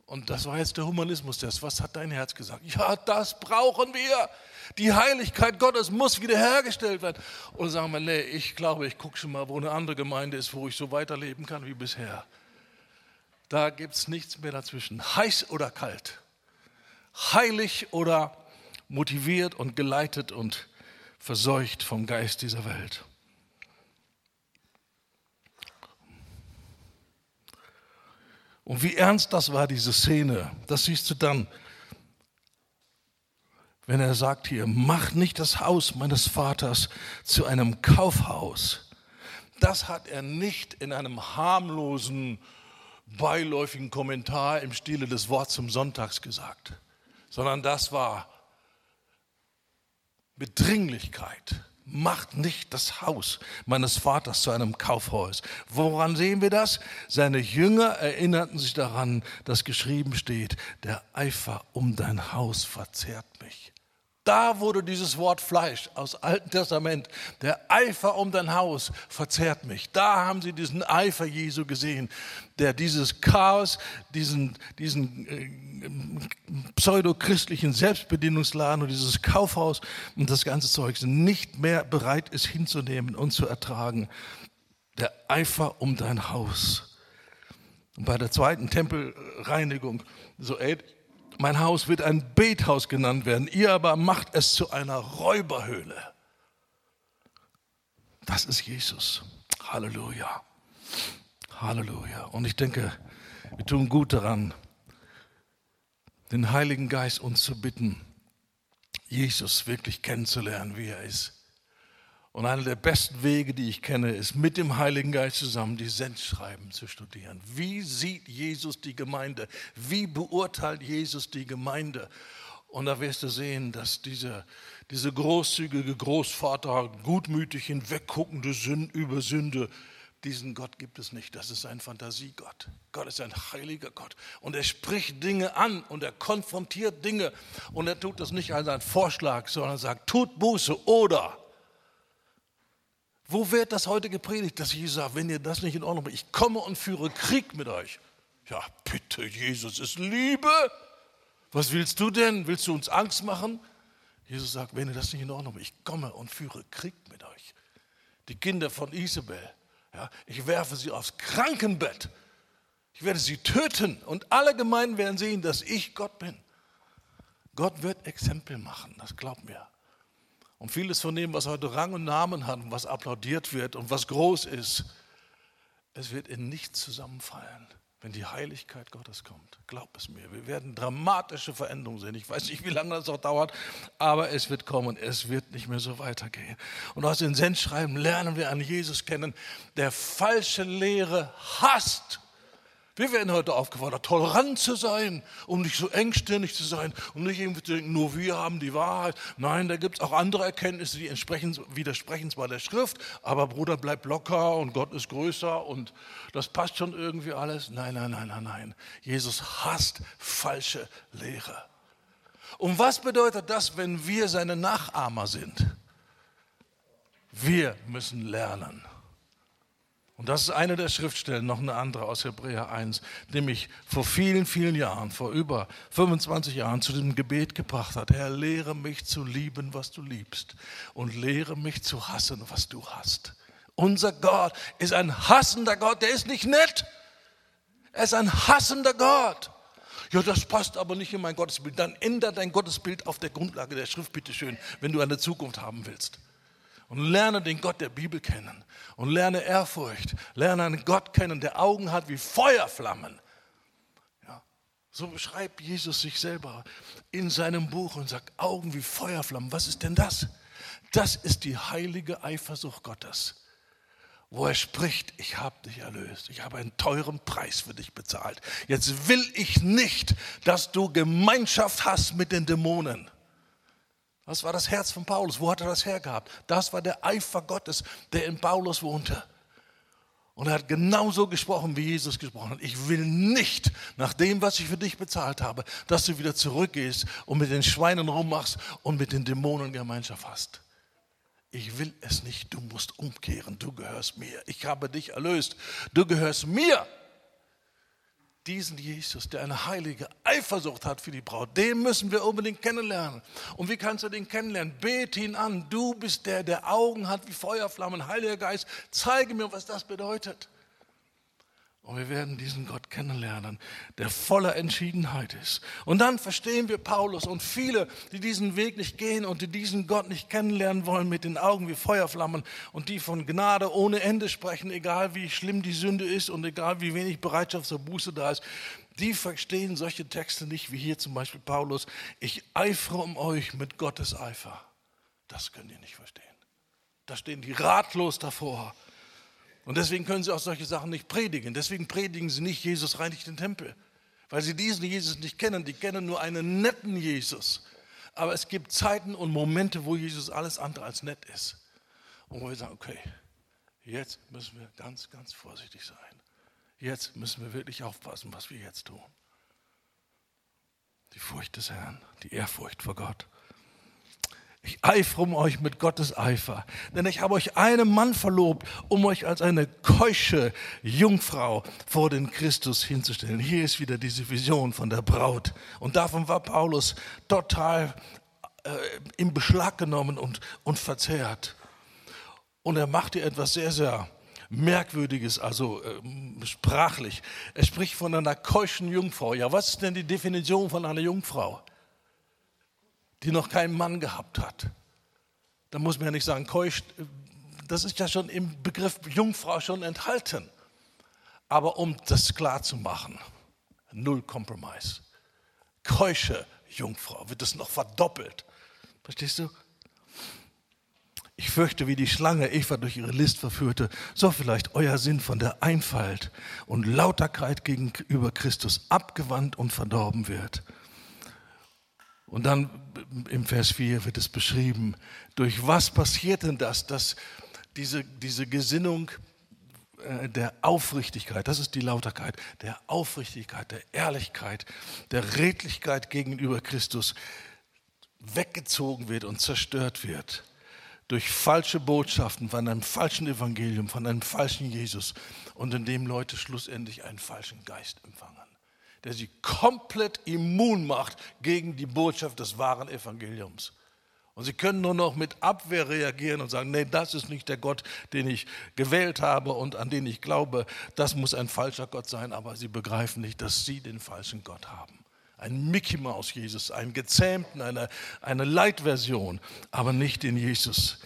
Und das war jetzt der Humanismus-Test. Was hat dein Herz gesagt? Ja, das brauchen wir. Die Heiligkeit Gottes muss wiederhergestellt werden. Und sagen wir, nee, ich glaube, ich gucke schon mal, wo eine andere Gemeinde ist, wo ich so weiterleben kann wie bisher. Da gibt es nichts mehr dazwischen. Heiß oder kalt. Heilig oder motiviert und geleitet und verseucht vom Geist dieser Welt. Und wie ernst das war, diese Szene, das siehst du dann, wenn er sagt hier, mach nicht das Haus meines Vaters zu einem Kaufhaus. Das hat er nicht in einem harmlosen, beiläufigen Kommentar im Stile des Worts zum Sonntags gesagt, sondern das war Bedringlichkeit macht nicht das Haus meines Vaters zu einem Kaufhaus. Woran sehen wir das? Seine Jünger erinnerten sich daran, dass geschrieben steht, der Eifer um dein Haus verzehrt mich. Da wurde dieses Wort Fleisch aus Alten Testament, der Eifer um dein Haus verzehrt mich. Da haben sie diesen Eifer Jesu gesehen, der dieses Chaos, diesen, diesen äh, pseudochristlichen Selbstbedienungsladen und dieses Kaufhaus und das ganze Zeug nicht mehr bereit ist hinzunehmen und zu ertragen. Der Eifer um dein Haus. Und bei der zweiten Tempelreinigung, so mein Haus wird ein Bethaus genannt werden, ihr aber macht es zu einer Räuberhöhle. Das ist Jesus. Halleluja. Halleluja. Und ich denke, wir tun gut daran, den Heiligen Geist uns zu bitten, Jesus wirklich kennenzulernen, wie er ist. Und einer der besten Wege, die ich kenne, ist mit dem Heiligen Geist zusammen die Sendschreiben zu studieren. Wie sieht Jesus die Gemeinde? Wie beurteilt Jesus die Gemeinde? Und da wirst du sehen, dass diese, diese großzügige Großvater, gutmütig hinwegguckende Sünde über Sünde, diesen Gott gibt es nicht. Das ist ein Fantasiegott. Gott ist ein heiliger Gott. Und er spricht Dinge an und er konfrontiert Dinge. Und er tut das nicht als einen Vorschlag, sondern sagt, tut Buße oder wo wird das heute gepredigt, dass Jesus sagt, wenn ihr das nicht in Ordnung bringt, ich komme und führe Krieg mit euch? Ja, bitte, Jesus ist Liebe. Was willst du denn? Willst du uns Angst machen? Jesus sagt, wenn ihr das nicht in Ordnung bringt, ich komme und führe Krieg mit euch. Die Kinder von Isabel, ja, ich werfe sie aufs Krankenbett. Ich werde sie töten und alle Gemeinden werden sehen, dass ich Gott bin. Gott wird Exempel machen, das glaubt mir. Und vieles von dem, was heute Rang und Namen hat und was applaudiert wird und was groß ist, es wird in nichts zusammenfallen, wenn die Heiligkeit Gottes kommt. Glaub es mir, wir werden dramatische Veränderungen sehen. Ich weiß nicht, wie lange das noch dauert, aber es wird kommen. Es wird nicht mehr so weitergehen. Und aus den Sendschreiben lernen wir an Jesus kennen, der falsche Lehre hasst wir werden heute aufgefordert, tolerant zu sein, um nicht so engstirnig zu sein und nicht irgendwie zu denken, nur wir haben die Wahrheit. Nein, da gibt es auch andere Erkenntnisse, die entsprechen, widersprechen zwar der Schrift, aber Bruder bleibt locker und Gott ist größer und das passt schon irgendwie alles. Nein, nein, nein, nein, nein. Jesus hasst falsche Lehre. Und was bedeutet das, wenn wir seine Nachahmer sind? Wir müssen lernen. Und das ist eine der Schriftstellen, noch eine andere aus Hebräer 1, die mich vor vielen, vielen Jahren, vor über 25 Jahren zu dem Gebet gebracht hat. Herr, lehre mich zu lieben, was du liebst und lehre mich zu hassen, was du hast. Unser Gott ist ein hassender Gott, der ist nicht nett. Er ist ein hassender Gott. Ja, das passt aber nicht in mein Gottesbild. Dann ändere dein Gottesbild auf der Grundlage der Schrift, bitteschön, wenn du eine Zukunft haben willst. Und lerne den Gott der Bibel kennen und lerne Ehrfurcht. Lerne einen Gott kennen, der Augen hat wie Feuerflammen. Ja, so beschreibt Jesus sich selber in seinem Buch und sagt, Augen wie Feuerflammen. Was ist denn das? Das ist die heilige Eifersucht Gottes wo er spricht, ich habe dich erlöst, ich habe einen teuren Preis für dich bezahlt. Jetzt will ich nicht, dass du Gemeinschaft hast mit den Dämonen. Das war das Herz von Paulus. Wo hat er das hergehabt? Das war der Eifer Gottes, der in Paulus wohnte. Und er hat genauso gesprochen, wie Jesus gesprochen hat. Ich will nicht, nach dem, was ich für dich bezahlt habe, dass du wieder zurückgehst und mit den Schweinen rummachst und mit den Dämonen Gemeinschaft hast. Ich will es nicht. Du musst umkehren. Du gehörst mir. Ich habe dich erlöst. Du gehörst mir diesen Jesus, der eine heilige Eifersucht hat für die Braut, den müssen wir unbedingt kennenlernen. Und wie kannst du den kennenlernen? Bete ihn an. Du bist der, der Augen hat wie Feuerflammen. Heiliger Geist, zeige mir, was das bedeutet. Und wir werden diesen Gott kennenlernen, der voller Entschiedenheit ist. Und dann verstehen wir Paulus und viele, die diesen Weg nicht gehen und die diesen Gott nicht kennenlernen wollen mit den Augen wie Feuerflammen und die von Gnade ohne Ende sprechen, egal wie schlimm die Sünde ist und egal wie wenig Bereitschaft zur Buße da ist, die verstehen solche Texte nicht, wie hier zum Beispiel Paulus, ich eifere um euch mit Gottes Eifer. Das könnt ihr nicht verstehen. Da stehen die ratlos davor und deswegen können sie auch solche Sachen nicht predigen. Deswegen predigen sie nicht, Jesus reinigt den Tempel. Weil sie diesen Jesus nicht kennen. Die kennen nur einen netten Jesus. Aber es gibt Zeiten und Momente, wo Jesus alles andere als nett ist. Und wo wir sagen, okay, jetzt müssen wir ganz, ganz vorsichtig sein. Jetzt müssen wir wirklich aufpassen, was wir jetzt tun. Die Furcht des Herrn, die Ehrfurcht vor Gott. Ich eifere um euch mit Gottes Eifer, denn ich habe euch einen Mann verlobt, um euch als eine keusche Jungfrau vor den Christus hinzustellen. Hier ist wieder diese Vision von der Braut. Und davon war Paulus total äh, in Beschlag genommen und, und verzehrt. Und er macht hier etwas sehr, sehr Merkwürdiges, also äh, sprachlich. Er spricht von einer keuschen Jungfrau. Ja, was ist denn die Definition von einer Jungfrau? Die noch keinen Mann gehabt hat. Da muss man ja nicht sagen, keusch, das ist ja schon im Begriff Jungfrau schon enthalten. Aber um das klar zu machen, null Compromise. Keusche Jungfrau wird das noch verdoppelt. Verstehst du? Ich fürchte, wie die Schlange Eva durch ihre List verführte, so vielleicht euer Sinn von der Einfalt und Lauterkeit gegenüber Christus abgewandt und verdorben wird. Und dann im Vers 4 wird es beschrieben, durch was passiert denn das, dass diese, diese Gesinnung äh, der Aufrichtigkeit, das ist die Lauterkeit, der Aufrichtigkeit, der Ehrlichkeit, der Redlichkeit gegenüber Christus weggezogen wird und zerstört wird durch falsche Botschaften von einem falschen Evangelium, von einem falschen Jesus und indem Leute schlussendlich einen falschen Geist empfangen, der sie komplett immun macht gegen die Botschaft des wahren Evangeliums. Und sie können nur noch mit Abwehr reagieren und sagen, nee, das ist nicht der Gott, den ich gewählt habe und an den ich glaube, das muss ein falscher Gott sein, aber sie begreifen nicht, dass sie den falschen Gott haben ein Mickey Maus Jesus, einen gezähmten, eine, eine Light-Version, aber nicht den Jesus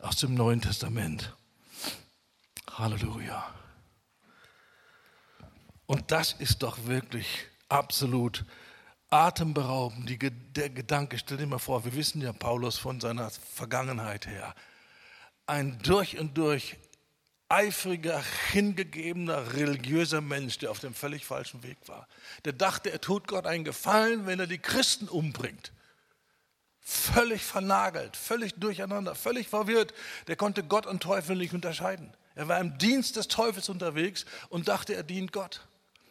aus dem Neuen Testament. Halleluja. Und das ist doch wirklich absolut atemberaubend. Die, der Gedanke, stell dir mal vor, wir wissen ja Paulus von seiner Vergangenheit her. Ein durch und durch eifriger, hingegebener, religiöser Mensch, der auf dem völlig falschen Weg war. Der dachte, er tut Gott einen Gefallen, wenn er die Christen umbringt. Völlig vernagelt, völlig durcheinander, völlig verwirrt. Der konnte Gott und Teufel nicht unterscheiden. Er war im Dienst des Teufels unterwegs und dachte, er dient Gott.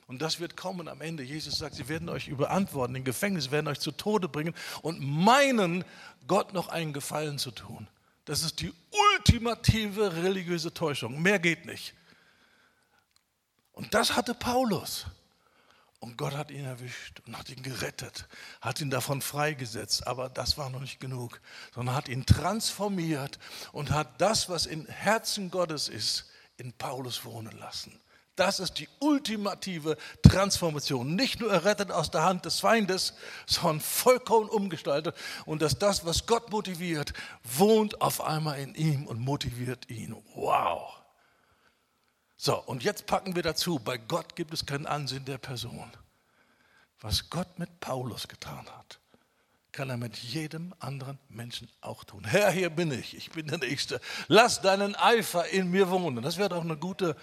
Und das wird kommen am Ende. Jesus sagt, sie werden euch überantworten, in Gefängnis werden euch zu Tode bringen und meinen, Gott noch einen Gefallen zu tun. Das ist die ultimative religiöse Täuschung. Mehr geht nicht. Und das hatte Paulus. Und Gott hat ihn erwischt und hat ihn gerettet, hat ihn davon freigesetzt. Aber das war noch nicht genug, sondern hat ihn transformiert und hat das, was im Herzen Gottes ist, in Paulus wohnen lassen. Das ist die ultimative Transformation. Nicht nur errettet aus der Hand des Feindes, sondern vollkommen umgestaltet. Und dass das, was Gott motiviert, wohnt auf einmal in ihm und motiviert ihn. Wow. So, und jetzt packen wir dazu, bei Gott gibt es kein Ansehen der Person. Was Gott mit Paulus getan hat, kann er mit jedem anderen Menschen auch tun. Herr, hier bin ich, ich bin der Nächste. Lass deinen Eifer in mir wohnen. Das wäre doch eine gute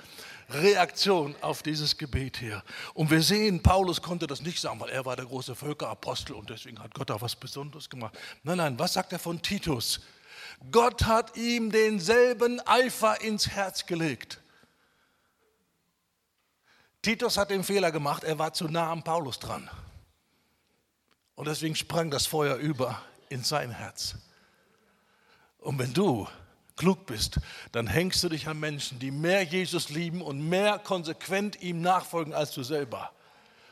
Reaktion auf dieses Gebet hier. Und wir sehen, Paulus konnte das nicht sagen, weil er war der große Völkerapostel und deswegen hat Gott auch was Besonderes gemacht. Nein, nein, was sagt er von Titus? Gott hat ihm denselben Eifer ins Herz gelegt. Titus hat den Fehler gemacht, er war zu nah am Paulus dran. Und deswegen sprang das Feuer über in sein Herz. Und wenn du klug bist, dann hängst du dich an Menschen, die mehr Jesus lieben und mehr konsequent ihm nachfolgen als du selber.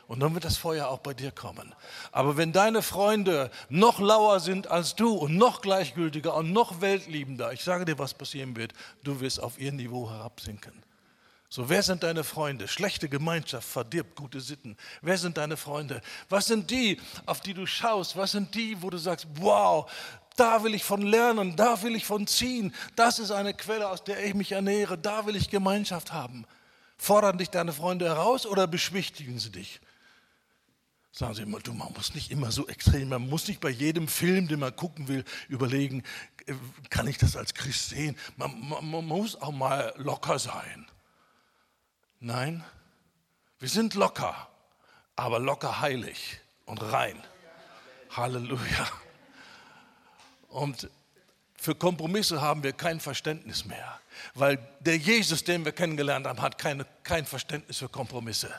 Und dann wird das Feuer auch bei dir kommen. Aber wenn deine Freunde noch lauer sind als du und noch gleichgültiger und noch weltliebender, ich sage dir, was passieren wird, du wirst auf ihr Niveau herabsinken. So, wer sind deine Freunde? Schlechte Gemeinschaft verdirbt gute Sitten. Wer sind deine Freunde? Was sind die, auf die du schaust? Was sind die, wo du sagst, wow, da will ich von lernen, da will ich von ziehen. Das ist eine Quelle, aus der ich mich ernähre. Da will ich Gemeinschaft haben. Fordern dich deine Freunde heraus oder beschwichtigen sie dich? Sagen sie immer, du, man muss nicht immer so extrem, man muss nicht bei jedem Film, den man gucken will, überlegen, äh, kann ich das als Christ sehen? Man, man, man muss auch mal locker sein. Nein, wir sind locker, aber locker heilig und rein. Halleluja. Und für Kompromisse haben wir kein Verständnis mehr, weil der Jesus, den wir kennengelernt haben, hat keine, kein Verständnis für Kompromisse.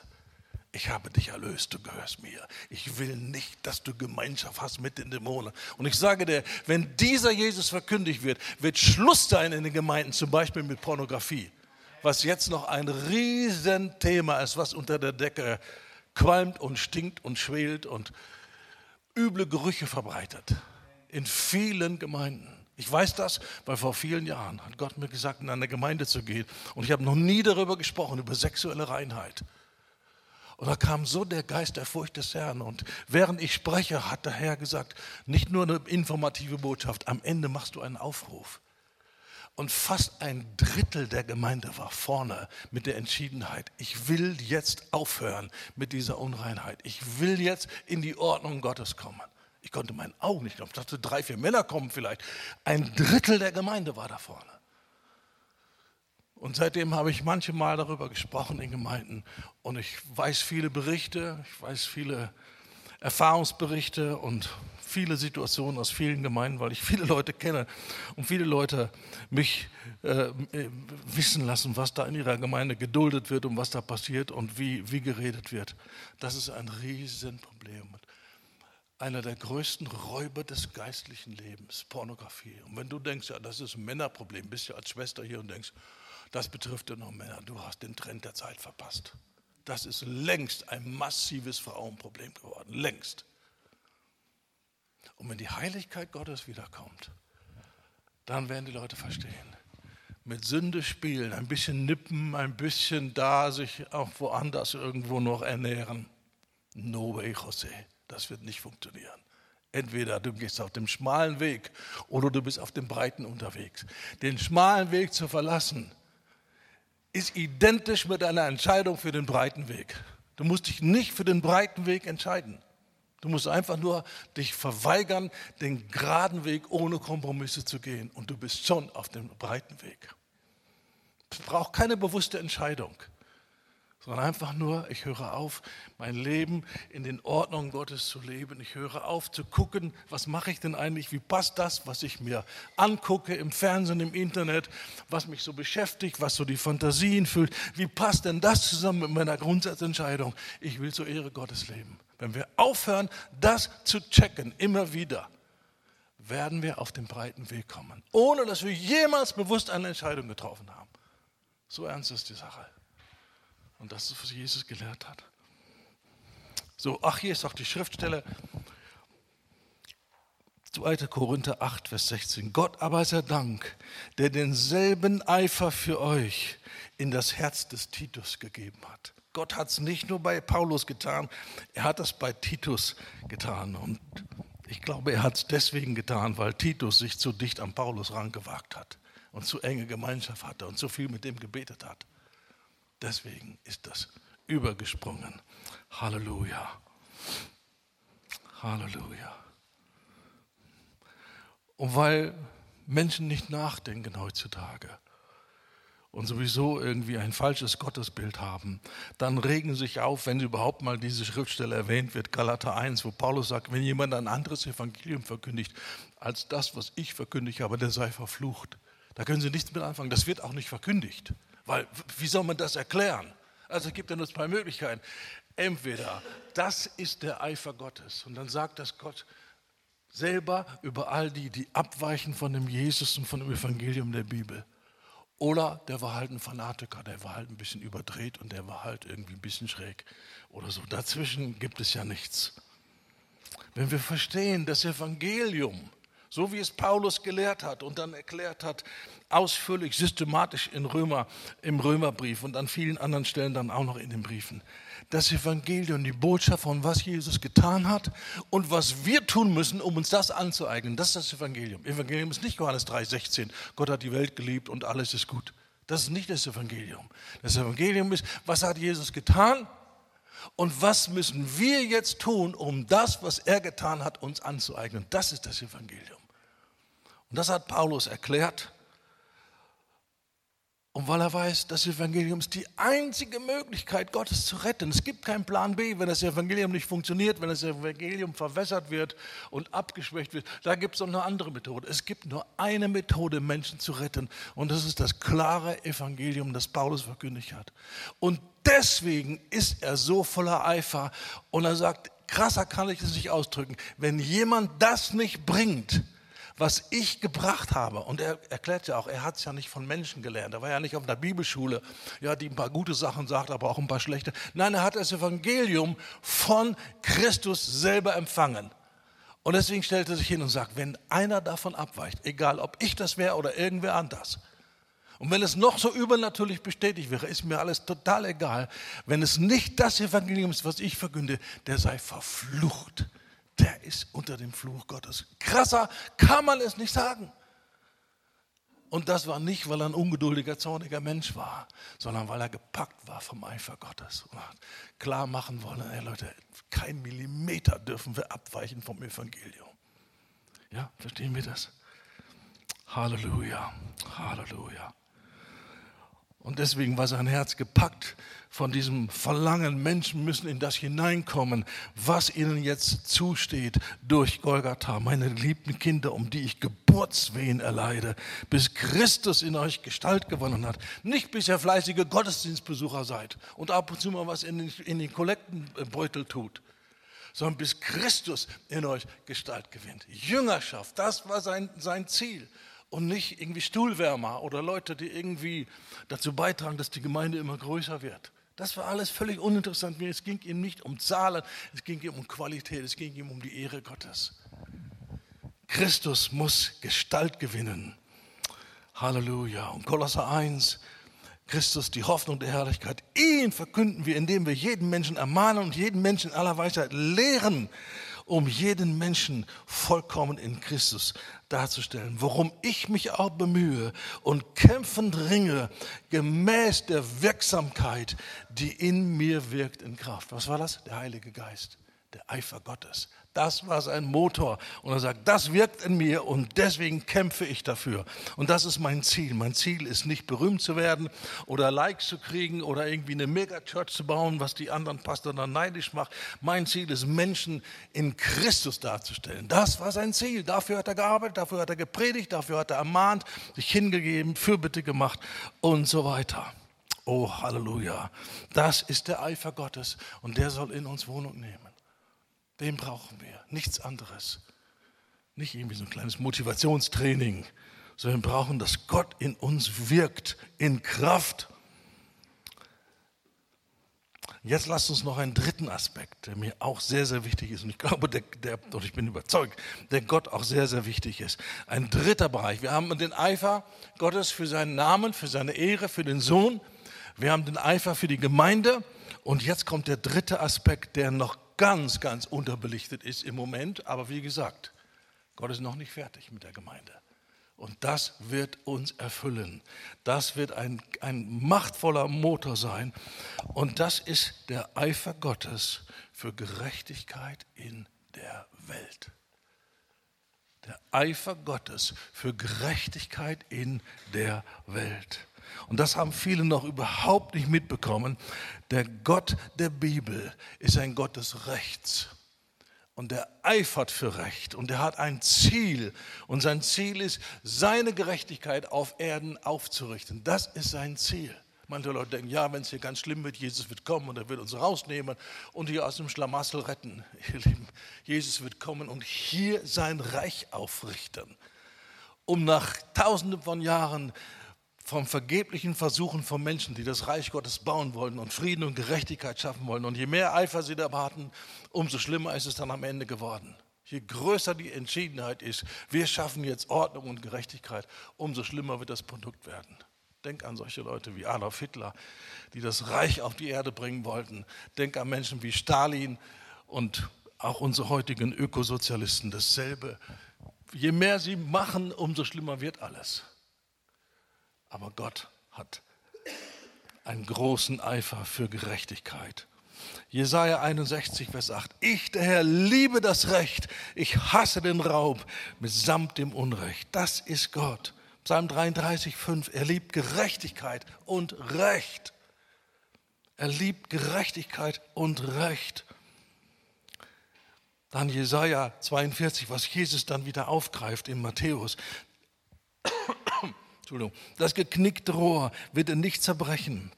Ich habe dich erlöst, du gehörst mir. Ich will nicht, dass du Gemeinschaft hast mit den Dämonen. Und ich sage dir, wenn dieser Jesus verkündigt wird, wird Schluss sein in den Gemeinden, zum Beispiel mit Pornografie, was jetzt noch ein Riesenthema ist, was unter der Decke qualmt und stinkt und schwelt und üble Gerüche verbreitet in vielen Gemeinden. Ich weiß das, weil vor vielen Jahren hat Gott mir gesagt, in eine Gemeinde zu gehen. Und ich habe noch nie darüber gesprochen, über sexuelle Reinheit. Und da kam so der Geist der Furcht des Herrn. Und während ich spreche, hat der Herr gesagt, nicht nur eine informative Botschaft, am Ende machst du einen Aufruf. Und fast ein Drittel der Gemeinde war vorne mit der Entschiedenheit, ich will jetzt aufhören mit dieser Unreinheit. Ich will jetzt in die Ordnung Gottes kommen. Ich konnte meinen Augen nicht glauben. Ich dachte, drei, vier Männer kommen vielleicht. Ein Drittel der Gemeinde war da vorne. Und seitdem habe ich manche Mal darüber gesprochen in Gemeinden. Und ich weiß viele Berichte, ich weiß viele Erfahrungsberichte und viele Situationen aus vielen Gemeinden, weil ich viele Leute kenne und viele Leute mich äh, wissen lassen, was da in ihrer Gemeinde geduldet wird und was da passiert und wie, wie geredet wird. Das ist ein Riesenproblem. Einer der größten Räuber des geistlichen Lebens, Pornografie. Und wenn du denkst, ja, das ist ein Männerproblem, bist ja als Schwester hier und denkst, das betrifft ja nur Männer, du hast den Trend der Zeit verpasst. Das ist längst ein massives Frauenproblem geworden, längst. Und wenn die Heiligkeit Gottes wiederkommt, dann werden die Leute verstehen. Mit Sünde spielen, ein bisschen nippen, ein bisschen da, sich auch woanders irgendwo noch ernähren. No way, José. Das wird nicht funktionieren. Entweder du gehst auf dem schmalen Weg oder du bist auf dem breiten unterwegs. Den schmalen Weg zu verlassen, ist identisch mit einer Entscheidung für den breiten Weg. Du musst dich nicht für den breiten Weg entscheiden. Du musst einfach nur dich verweigern, den geraden Weg ohne Kompromisse zu gehen. Und du bist schon auf dem breiten Weg. Es braucht keine bewusste Entscheidung sondern einfach nur, ich höre auf, mein Leben in den Ordnungen Gottes zu leben. Ich höre auf zu gucken, was mache ich denn eigentlich, wie passt das, was ich mir angucke im Fernsehen, im Internet, was mich so beschäftigt, was so die Fantasien füllt. Wie passt denn das zusammen mit meiner Grundsatzentscheidung? Ich will zur Ehre Gottes leben. Wenn wir aufhören, das zu checken, immer wieder, werden wir auf den breiten Weg kommen, ohne dass wir jemals bewusst eine Entscheidung getroffen haben. So ernst ist die Sache. Und das ist, was Jesus gelehrt hat. So, ach, hier ist auch die Schriftstelle. 2. Korinther 8, Vers 16. Gott aber sei Dank, der denselben Eifer für euch in das Herz des Titus gegeben hat. Gott hat es nicht nur bei Paulus getan, er hat es bei Titus getan. Und ich glaube, er hat es deswegen getan, weil Titus sich zu dicht an Paulus rangewagt hat und zu enge Gemeinschaft hatte und so viel mit dem gebetet hat. Deswegen ist das übergesprungen. Halleluja. Halleluja. Und weil Menschen nicht nachdenken heutzutage und sowieso irgendwie ein falsches Gottesbild haben, dann regen sich auf, wenn überhaupt mal diese Schriftstelle erwähnt wird, Galater 1, wo Paulus sagt, wenn jemand ein anderes Evangelium verkündigt als das, was ich verkündigt habe, der sei verflucht. Da können Sie nichts mit anfangen. Das wird auch nicht verkündigt. Weil, wie soll man das erklären? Also es gibt ja nur zwei Möglichkeiten. Entweder das ist der Eifer Gottes und dann sagt das Gott selber über all die, die abweichen von dem Jesus und von dem Evangelium der Bibel. Oder der war halt ein Fanatiker, der war halt ein bisschen überdreht und der war halt irgendwie ein bisschen schräg oder so. Dazwischen gibt es ja nichts. Wenn wir verstehen, das Evangelium, so wie es Paulus gelehrt hat und dann erklärt hat, ausführlich, systematisch in Römer, im Römerbrief und an vielen anderen Stellen dann auch noch in den Briefen. Das Evangelium, die Botschaft von was Jesus getan hat und was wir tun müssen, um uns das anzueignen. Das ist das Evangelium. Evangelium ist nicht Johannes 3,16. Gott hat die Welt geliebt und alles ist gut. Das ist nicht das Evangelium. Das Evangelium ist, was hat Jesus getan und was müssen wir jetzt tun, um das, was er getan hat, uns anzueignen. Das ist das Evangelium. Und das hat Paulus erklärt und weil er weiß, das Evangelium ist die einzige Möglichkeit, Gottes zu retten. Es gibt keinen Plan B, wenn das Evangelium nicht funktioniert, wenn das Evangelium verwässert wird und abgeschwächt wird. Da gibt es noch eine andere Methode. Es gibt nur eine Methode, Menschen zu retten. Und das ist das klare Evangelium, das Paulus verkündigt hat. Und deswegen ist er so voller Eifer. Und er sagt, krasser kann ich es nicht ausdrücken, wenn jemand das nicht bringt, was ich gebracht habe. Und er erklärt ja auch, er hat es ja nicht von Menschen gelernt. Er war ja nicht auf einer Bibelschule, ja, die ein paar gute Sachen sagt, aber auch ein paar schlechte. Nein, er hat das Evangelium von Christus selber empfangen. Und deswegen stellt er sich hin und sagt, wenn einer davon abweicht, egal ob ich das wäre oder irgendwer anders, und wenn es noch so übernatürlich bestätigt wäre, ist mir alles total egal. Wenn es nicht das Evangelium ist, was ich verkünde, der sei verflucht der ist unter dem Fluch Gottes. Krasser kann man es nicht sagen. Und das war nicht, weil er ein ungeduldiger, zorniger Mensch war, sondern weil er gepackt war vom Eifer Gottes und hat klar machen wollen, ey Leute, kein Millimeter dürfen wir abweichen vom Evangelium. Ja, verstehen wir das? Halleluja, Halleluja. Und deswegen war sein Herz gepackt von diesem Verlangen, Menschen müssen in das hineinkommen, was ihnen jetzt zusteht durch Golgatha, meine geliebten Kinder, um die ich Geburtswehen erleide, bis Christus in euch Gestalt gewonnen hat. Nicht bis ihr fleißige Gottesdienstbesucher seid und ab und zu mal was in den, in den Kollektenbeutel tut, sondern bis Christus in euch Gestalt gewinnt. Jüngerschaft, das war sein, sein Ziel und nicht irgendwie Stuhlwärmer oder Leute, die irgendwie dazu beitragen, dass die Gemeinde immer größer wird. Das war alles völlig uninteressant. Es ging ihm nicht um Zahlen, es ging ihm um Qualität, es ging ihm um die Ehre Gottes. Christus muss Gestalt gewinnen. Halleluja. Und Kolosser 1, Christus, die Hoffnung der Herrlichkeit. Ihn verkünden wir, indem wir jeden Menschen ermahnen und jeden Menschen in aller Weisheit lehren, um jeden Menschen vollkommen in Christus darzustellen, worum ich mich auch bemühe und kämpfend ringe, gemäß der Wirksamkeit, die in mir wirkt in Kraft. Was war das? Der Heilige Geist, der Eifer Gottes, das war sein Motor. Und er sagt, das wirkt in mir und deswegen kämpfe ich dafür. Und das ist mein Ziel. Mein Ziel ist nicht berühmt zu werden oder Likes zu kriegen oder irgendwie eine Megachurch zu bauen, was die anderen Pastoren dann neidisch macht. Mein Ziel ist, Menschen in Christus darzustellen. Das war sein Ziel. Dafür hat er gearbeitet, dafür hat er gepredigt, dafür hat er ermahnt, sich hingegeben, Fürbitte gemacht und so weiter. Oh, Halleluja. Das ist der Eifer Gottes und der soll in uns Wohnung nehmen. Den brauchen wir, nichts anderes. Nicht irgendwie so ein kleines Motivationstraining, sondern wir brauchen, dass Gott in uns wirkt, in Kraft. Jetzt lasst uns noch einen dritten Aspekt, der mir auch sehr, sehr wichtig ist. Und ich glaube, der, der, und ich bin überzeugt, der Gott auch sehr, sehr wichtig ist. Ein dritter Bereich. Wir haben den Eifer Gottes für seinen Namen, für seine Ehre, für den Sohn. Wir haben den Eifer für die Gemeinde. Und jetzt kommt der dritte Aspekt, der noch ganz, ganz unterbelichtet ist im Moment. Aber wie gesagt, Gott ist noch nicht fertig mit der Gemeinde. Und das wird uns erfüllen. Das wird ein, ein machtvoller Motor sein. Und das ist der Eifer Gottes für Gerechtigkeit in der Welt. Der Eifer Gottes für Gerechtigkeit in der Welt. Und das haben viele noch überhaupt nicht mitbekommen. Der Gott der Bibel ist ein Gott des Rechts. Und der eifert für Recht. Und er hat ein Ziel. Und sein Ziel ist, seine Gerechtigkeit auf Erden aufzurichten. Das ist sein Ziel. Manche Leute denken, ja, wenn es hier ganz schlimm wird, Jesus wird kommen und er wird uns rausnehmen und hier aus dem Schlamassel retten. Ihr Lieben, Jesus wird kommen und hier sein Reich aufrichten, um nach tausenden von Jahren vom vergeblichen Versuchen von Menschen, die das Reich Gottes bauen wollen und Frieden und Gerechtigkeit schaffen wollen. Und je mehr Eifer sie da hatten, umso schlimmer ist es dann am Ende geworden. Je größer die Entschiedenheit ist, wir schaffen jetzt Ordnung und Gerechtigkeit, umso schlimmer wird das Produkt werden. Denk an solche Leute wie Adolf Hitler, die das Reich auf die Erde bringen wollten. Denk an Menschen wie Stalin und auch unsere heutigen Ökosozialisten dasselbe. Je mehr sie machen, umso schlimmer wird alles. Aber Gott hat einen großen Eifer für Gerechtigkeit. Jesaja 61, Vers 8. Ich, der Herr, liebe das Recht. Ich hasse den Raub mitsamt dem Unrecht. Das ist Gott. Psalm 33, 5. Er liebt Gerechtigkeit und Recht. Er liebt Gerechtigkeit und Recht. Dann Jesaja 42, was Jesus dann wieder aufgreift in Matthäus. Entschuldigung, das geknickte Rohr wird er nicht zerbrechen.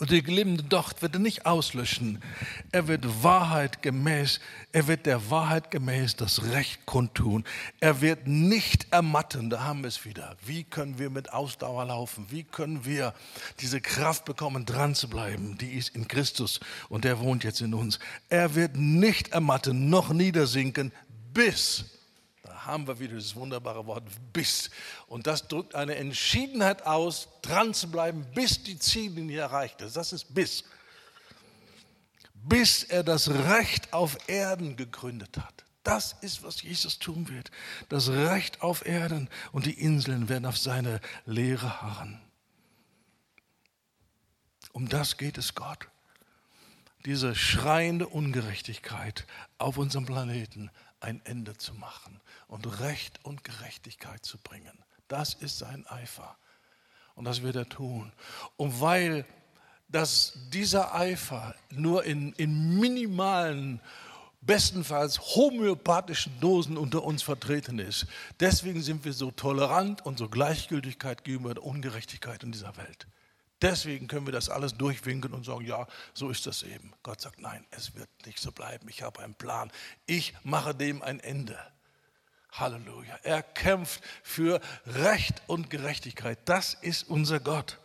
Und die glimmende Docht wird er nicht auslöschen. Er wird Wahrheit gemäß, er wird der Wahrheit gemäß das Recht kundtun. Er wird nicht ermatten, da haben wir es wieder. Wie können wir mit Ausdauer laufen? Wie können wir diese Kraft bekommen, dran zu bleiben? Die ist in Christus und der wohnt jetzt in uns. Er wird nicht ermatten, noch niedersinken, bis haben wir wieder das wunderbare Wort bis. Und das drückt eine Entschiedenheit aus, dran zu bleiben, bis die Ziellinie erreicht ist. Das ist bis. Bis er das Recht auf Erden gegründet hat. Das ist, was Jesus tun wird. Das Recht auf Erden und die Inseln werden auf seine Lehre harren. Um das geht es Gott. Diese schreiende Ungerechtigkeit auf unserem Planeten ein Ende zu machen und Recht und Gerechtigkeit zu bringen. Das ist sein Eifer. Und das wird er tun. Und weil dass dieser Eifer nur in, in minimalen, bestenfalls homöopathischen Dosen unter uns vertreten ist. Deswegen sind wir so tolerant und so Gleichgültigkeit gegenüber der Ungerechtigkeit in dieser Welt. Deswegen können wir das alles durchwinken und sagen, ja, so ist das eben. Gott sagt, nein, es wird nicht so bleiben. Ich habe einen Plan. Ich mache dem ein Ende. Halleluja. Er kämpft für Recht und Gerechtigkeit. Das ist unser Gott.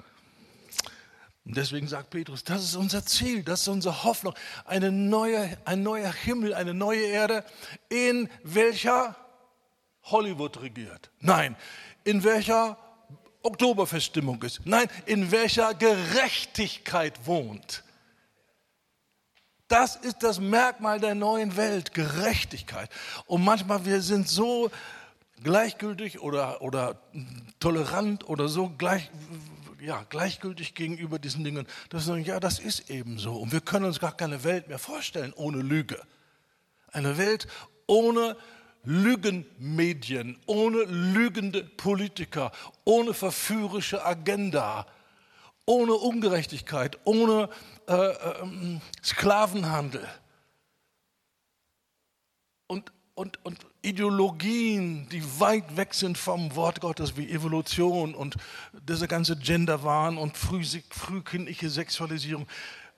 Und deswegen sagt Petrus, das ist unser Ziel, das ist unsere Hoffnung. Eine neue, ein neuer Himmel, eine neue Erde, in welcher Hollywood regiert. Nein, in welcher Oktoberfeststimmung ist. Nein, in welcher Gerechtigkeit wohnt. Das ist das Merkmal der neuen Welt, Gerechtigkeit. Und manchmal wir sind so gleichgültig oder, oder tolerant oder so gleich, ja, gleichgültig gegenüber diesen Dingen, dass wir sagen, ja, das ist eben so. Und wir können uns gar keine Welt mehr vorstellen ohne Lüge. Eine Welt ohne Lügenmedien, ohne lügende Politiker, ohne verführerische Agenda, ohne Ungerechtigkeit, ohne äh, äh, Sklavenhandel. Und, und, und Ideologien, die weit weg sind vom Wort Gottes, wie Evolution und dieser ganze Genderwahn und früh, frühkindliche Sexualisierung.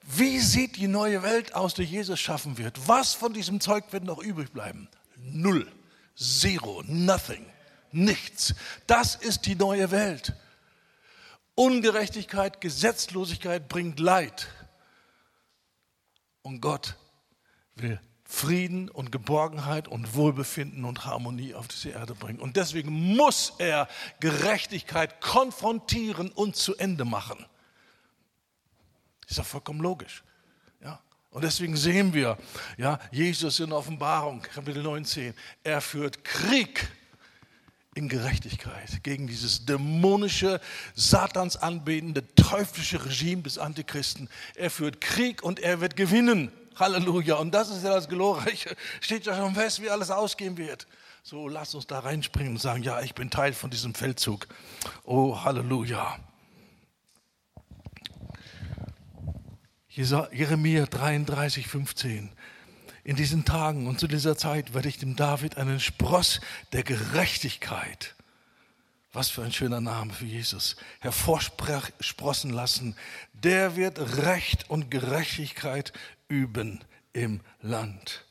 Wie sieht die neue Welt aus, die Jesus schaffen wird? Was von diesem Zeug wird noch übrig bleiben? Null, zero, nothing, nichts. Das ist die neue Welt. Ungerechtigkeit, Gesetzlosigkeit bringt Leid. Und Gott will Frieden und Geborgenheit und Wohlbefinden und Harmonie auf diese Erde bringen. Und deswegen muss er Gerechtigkeit konfrontieren und zu Ende machen. Ist ja vollkommen logisch. Ja? Und deswegen sehen wir, ja, Jesus in Offenbarung, Kapitel 19, er führt Krieg in Gerechtigkeit gegen dieses dämonische, Satans anbetende, teuflische Regime des Antichristen. Er führt Krieg und er wird gewinnen. Halleluja. Und das ist ja das Glorreiche. Steht ja schon fest, wie alles ausgehen wird. So, lasst uns da reinspringen und sagen, ja, ich bin Teil von diesem Feldzug. Oh, Halleluja. Jeremia 33, 15. In diesen Tagen und zu dieser Zeit werde ich dem David einen Spross der Gerechtigkeit, was für ein schöner Name für Jesus, hervorsprossen lassen. Der wird Recht und Gerechtigkeit üben im Land.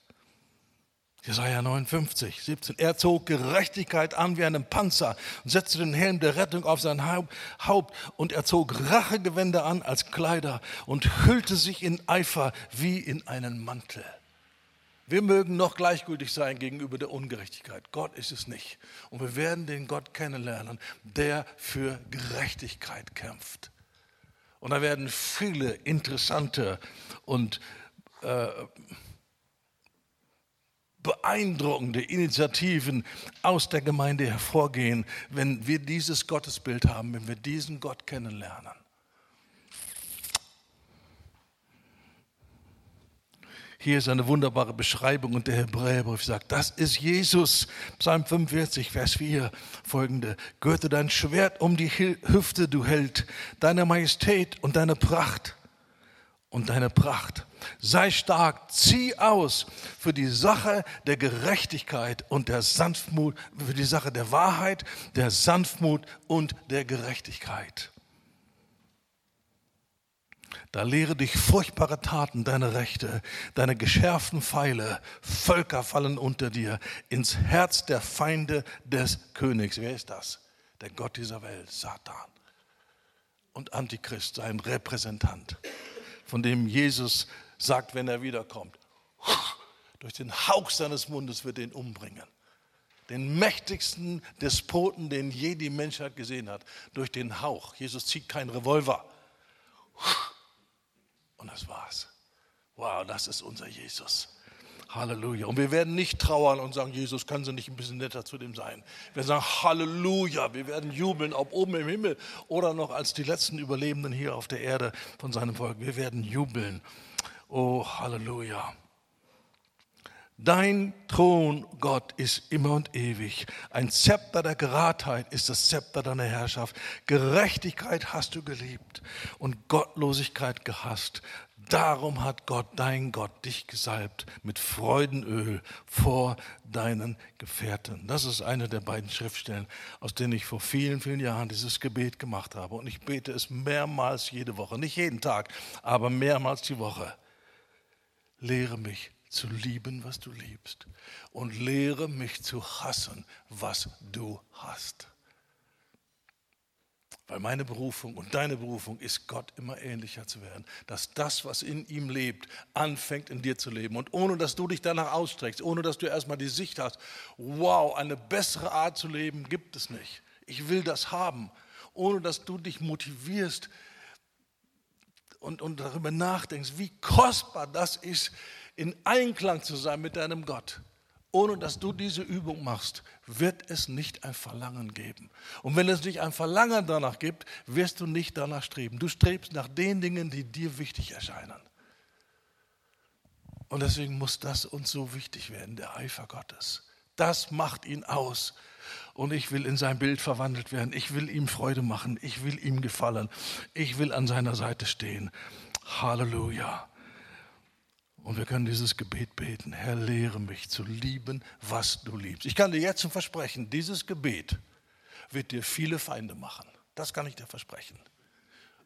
Jesaja 59, 17. Er zog Gerechtigkeit an wie einen Panzer und setzte den Helm der Rettung auf sein Haupt und er zog Rachegewände an als Kleider und hüllte sich in Eifer wie in einen Mantel. Wir mögen noch gleichgültig sein gegenüber der Ungerechtigkeit. Gott ist es nicht. Und wir werden den Gott kennenlernen, der für Gerechtigkeit kämpft. Und da werden viele interessante und äh, beeindruckende Initiativen aus der Gemeinde hervorgehen, wenn wir dieses Gottesbild haben, wenn wir diesen Gott kennenlernen. Hier ist eine wunderbare Beschreibung und der Hebräerbrief sagt, das ist Jesus. Psalm 45, Vers 4 folgende. Gürte dein Schwert um die Hüfte, du Held, deine Majestät und deine Pracht und deine Pracht. Sei stark, zieh aus für die Sache der Gerechtigkeit und der Sanftmut, für die Sache der Wahrheit, der Sanftmut und der Gerechtigkeit. Da lehre dich furchtbare Taten, deine Rechte, deine geschärften Pfeile, Völker fallen unter dir, ins Herz der Feinde des Königs. Wer ist das? Der Gott dieser Welt, Satan. Und Antichrist, sein Repräsentant von dem Jesus sagt, wenn er wiederkommt. Durch den Hauch seines Mundes wird er ihn umbringen. Den mächtigsten Despoten, den je die Menschheit gesehen hat. Durch den Hauch. Jesus zieht keinen Revolver. Und das war's. Wow, das ist unser Jesus. Halleluja. Und wir werden nicht trauern und sagen, Jesus, kann sie nicht ein bisschen netter zu dem sein? Wir sagen Halleluja. Wir werden jubeln, ob oben im Himmel oder noch als die letzten Überlebenden hier auf der Erde von seinem Volk. Wir werden jubeln. Oh, Halleluja. Dein Thron, Gott, ist immer und ewig. Ein Zepter der Geradheit ist das Zepter deiner Herrschaft. Gerechtigkeit hast du geliebt und Gottlosigkeit gehasst. Darum hat Gott, dein Gott, dich gesalbt mit Freudenöl vor deinen Gefährten. Das ist eine der beiden Schriftstellen, aus denen ich vor vielen, vielen Jahren dieses Gebet gemacht habe. Und ich bete es mehrmals jede Woche. Nicht jeden Tag, aber mehrmals die Woche. Lehre mich zu lieben, was du liebst. Und lehre mich zu hassen, was du hast. Weil meine Berufung und deine Berufung ist, Gott immer ähnlicher zu werden. Dass das, was in ihm lebt, anfängt in dir zu leben. Und ohne dass du dich danach ausstreckst, ohne dass du erstmal die Sicht hast, wow, eine bessere Art zu leben gibt es nicht. Ich will das haben. Ohne dass du dich motivierst und, und darüber nachdenkst, wie kostbar das ist, in Einklang zu sein mit deinem Gott. Ohne dass du diese Übung machst, wird es nicht ein Verlangen geben. Und wenn es nicht ein Verlangen danach gibt, wirst du nicht danach streben. Du strebst nach den Dingen, die dir wichtig erscheinen. Und deswegen muss das uns so wichtig werden, der Eifer Gottes. Das macht ihn aus. Und ich will in sein Bild verwandelt werden. Ich will ihm Freude machen. Ich will ihm gefallen. Ich will an seiner Seite stehen. Halleluja. Und wir können dieses Gebet beten. Herr, lehre mich zu lieben, was du liebst. Ich kann dir jetzt versprechen, dieses Gebet wird dir viele Feinde machen. Das kann ich dir versprechen.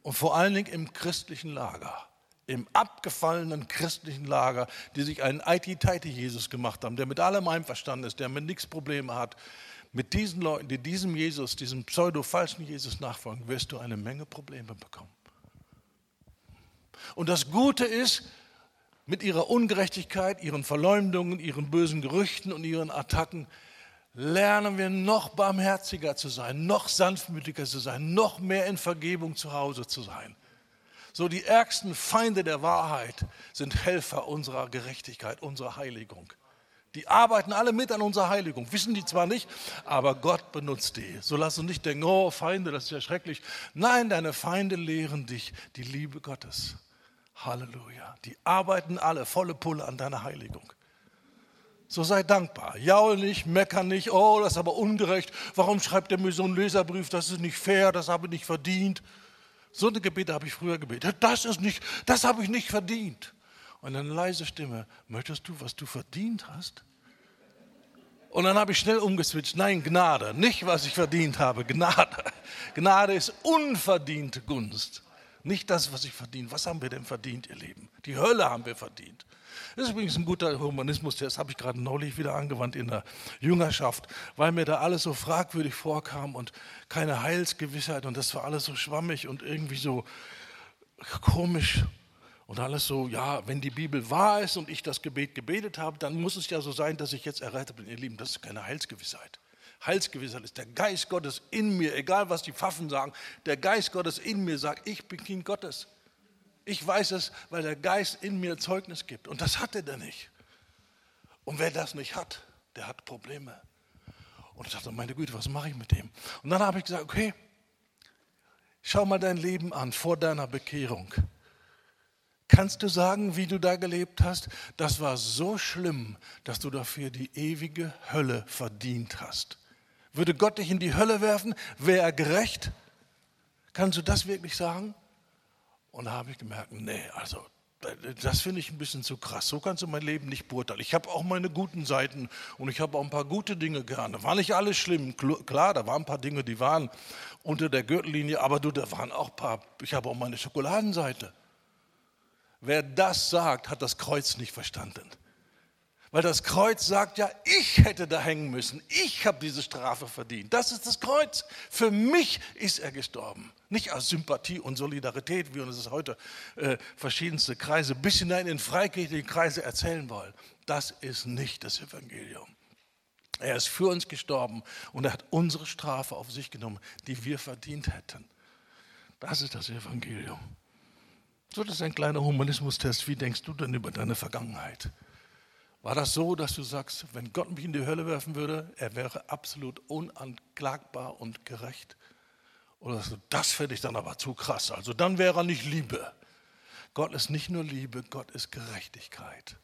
Und vor allen Dingen im christlichen Lager, im abgefallenen christlichen Lager, die sich einen IT-Teite-Jesus gemacht haben, der mit allem einverstanden ist, der mit nichts Probleme hat. Mit diesen Leuten, die diesem Jesus, diesem pseudo-falschen Jesus nachfolgen, wirst du eine Menge Probleme bekommen. Und das Gute ist, mit ihrer Ungerechtigkeit, ihren Verleumdungen, ihren bösen Gerüchten und ihren Attacken lernen wir noch barmherziger zu sein, noch sanftmütiger zu sein, noch mehr in Vergebung zu Hause zu sein. So die ärgsten Feinde der Wahrheit sind Helfer unserer Gerechtigkeit, unserer Heiligung. Die arbeiten alle mit an unserer Heiligung, wissen die zwar nicht, aber Gott benutzt die. So lass uns nicht denken, oh Feinde, das ist ja schrecklich. Nein, deine Feinde lehren dich die Liebe Gottes. Halleluja. Die arbeiten alle volle Pulle an deiner Heiligung. So sei dankbar. Jaul nicht, mecker nicht, oh, das ist aber ungerecht. Warum schreibt er mir so einen Leserbrief? Das ist nicht fair, das habe ich nicht verdient. So eine Gebete habe ich früher gebetet. Das ist nicht, das habe ich nicht verdient. Und eine leise Stimme, möchtest du, was du verdient hast? Und dann habe ich schnell umgeswitcht. Nein, Gnade, nicht was ich verdient habe, Gnade. Gnade ist unverdiente Gunst. Nicht das, was ich verdiene. Was haben wir denn verdient, ihr Lieben? Die Hölle haben wir verdient. Das ist übrigens ein guter Humanismus-Test, habe ich gerade neulich wieder angewandt in der Jüngerschaft, weil mir da alles so fragwürdig vorkam und keine Heilsgewissheit und das war alles so schwammig und irgendwie so komisch und alles so, ja, wenn die Bibel wahr ist und ich das Gebet gebetet habe, dann muss es ja so sein, dass ich jetzt errettet bin. Ihr Lieben, das ist keine Heilsgewissheit. Heilsgewissheit ist der Geist Gottes in mir, egal was die Pfaffen sagen, der Geist Gottes in mir sagt, ich bin Kind Gottes. Ich weiß es, weil der Geist in mir Zeugnis gibt. Und das hat er denn nicht. Und wer das nicht hat, der hat Probleme. Und ich dachte, meine Güte, was mache ich mit dem? Und dann habe ich gesagt, okay, schau mal dein Leben an vor deiner Bekehrung. Kannst du sagen, wie du da gelebt hast? Das war so schlimm, dass du dafür die ewige Hölle verdient hast. Würde Gott dich in die Hölle werfen? Wäre er gerecht? Kannst du das wirklich sagen? Und da habe ich gemerkt, nee, also das finde ich ein bisschen zu krass. So kannst du mein Leben nicht beurteilen. Ich habe auch meine guten Seiten und ich habe auch ein paar gute Dinge gerne. War nicht alles schlimm. Klar, da waren ein paar Dinge, die waren unter der Gürtellinie, aber du, da waren auch ein paar. Ich habe auch meine Schokoladenseite. Wer das sagt, hat das Kreuz nicht verstanden. Weil das Kreuz sagt ja, ich hätte da hängen müssen. Ich habe diese Strafe verdient. Das ist das Kreuz. Für mich ist er gestorben. Nicht aus Sympathie und Solidarität, wie uns es heute äh, verschiedenste Kreise bis hinein in freikirchliche Kreise erzählen wollen. Das ist nicht das Evangelium. Er ist für uns gestorben und er hat unsere Strafe auf sich genommen, die wir verdient hätten. Das ist das Evangelium. So, das ist ein kleiner Humanismustest. Wie denkst du denn über deine Vergangenheit? War das so, dass du sagst, wenn Gott mich in die Hölle werfen würde, er wäre absolut unanklagbar und gerecht? Oder sagst du, das finde ich dann aber zu krass. Also dann wäre er nicht Liebe. Gott ist nicht nur Liebe, Gott ist Gerechtigkeit.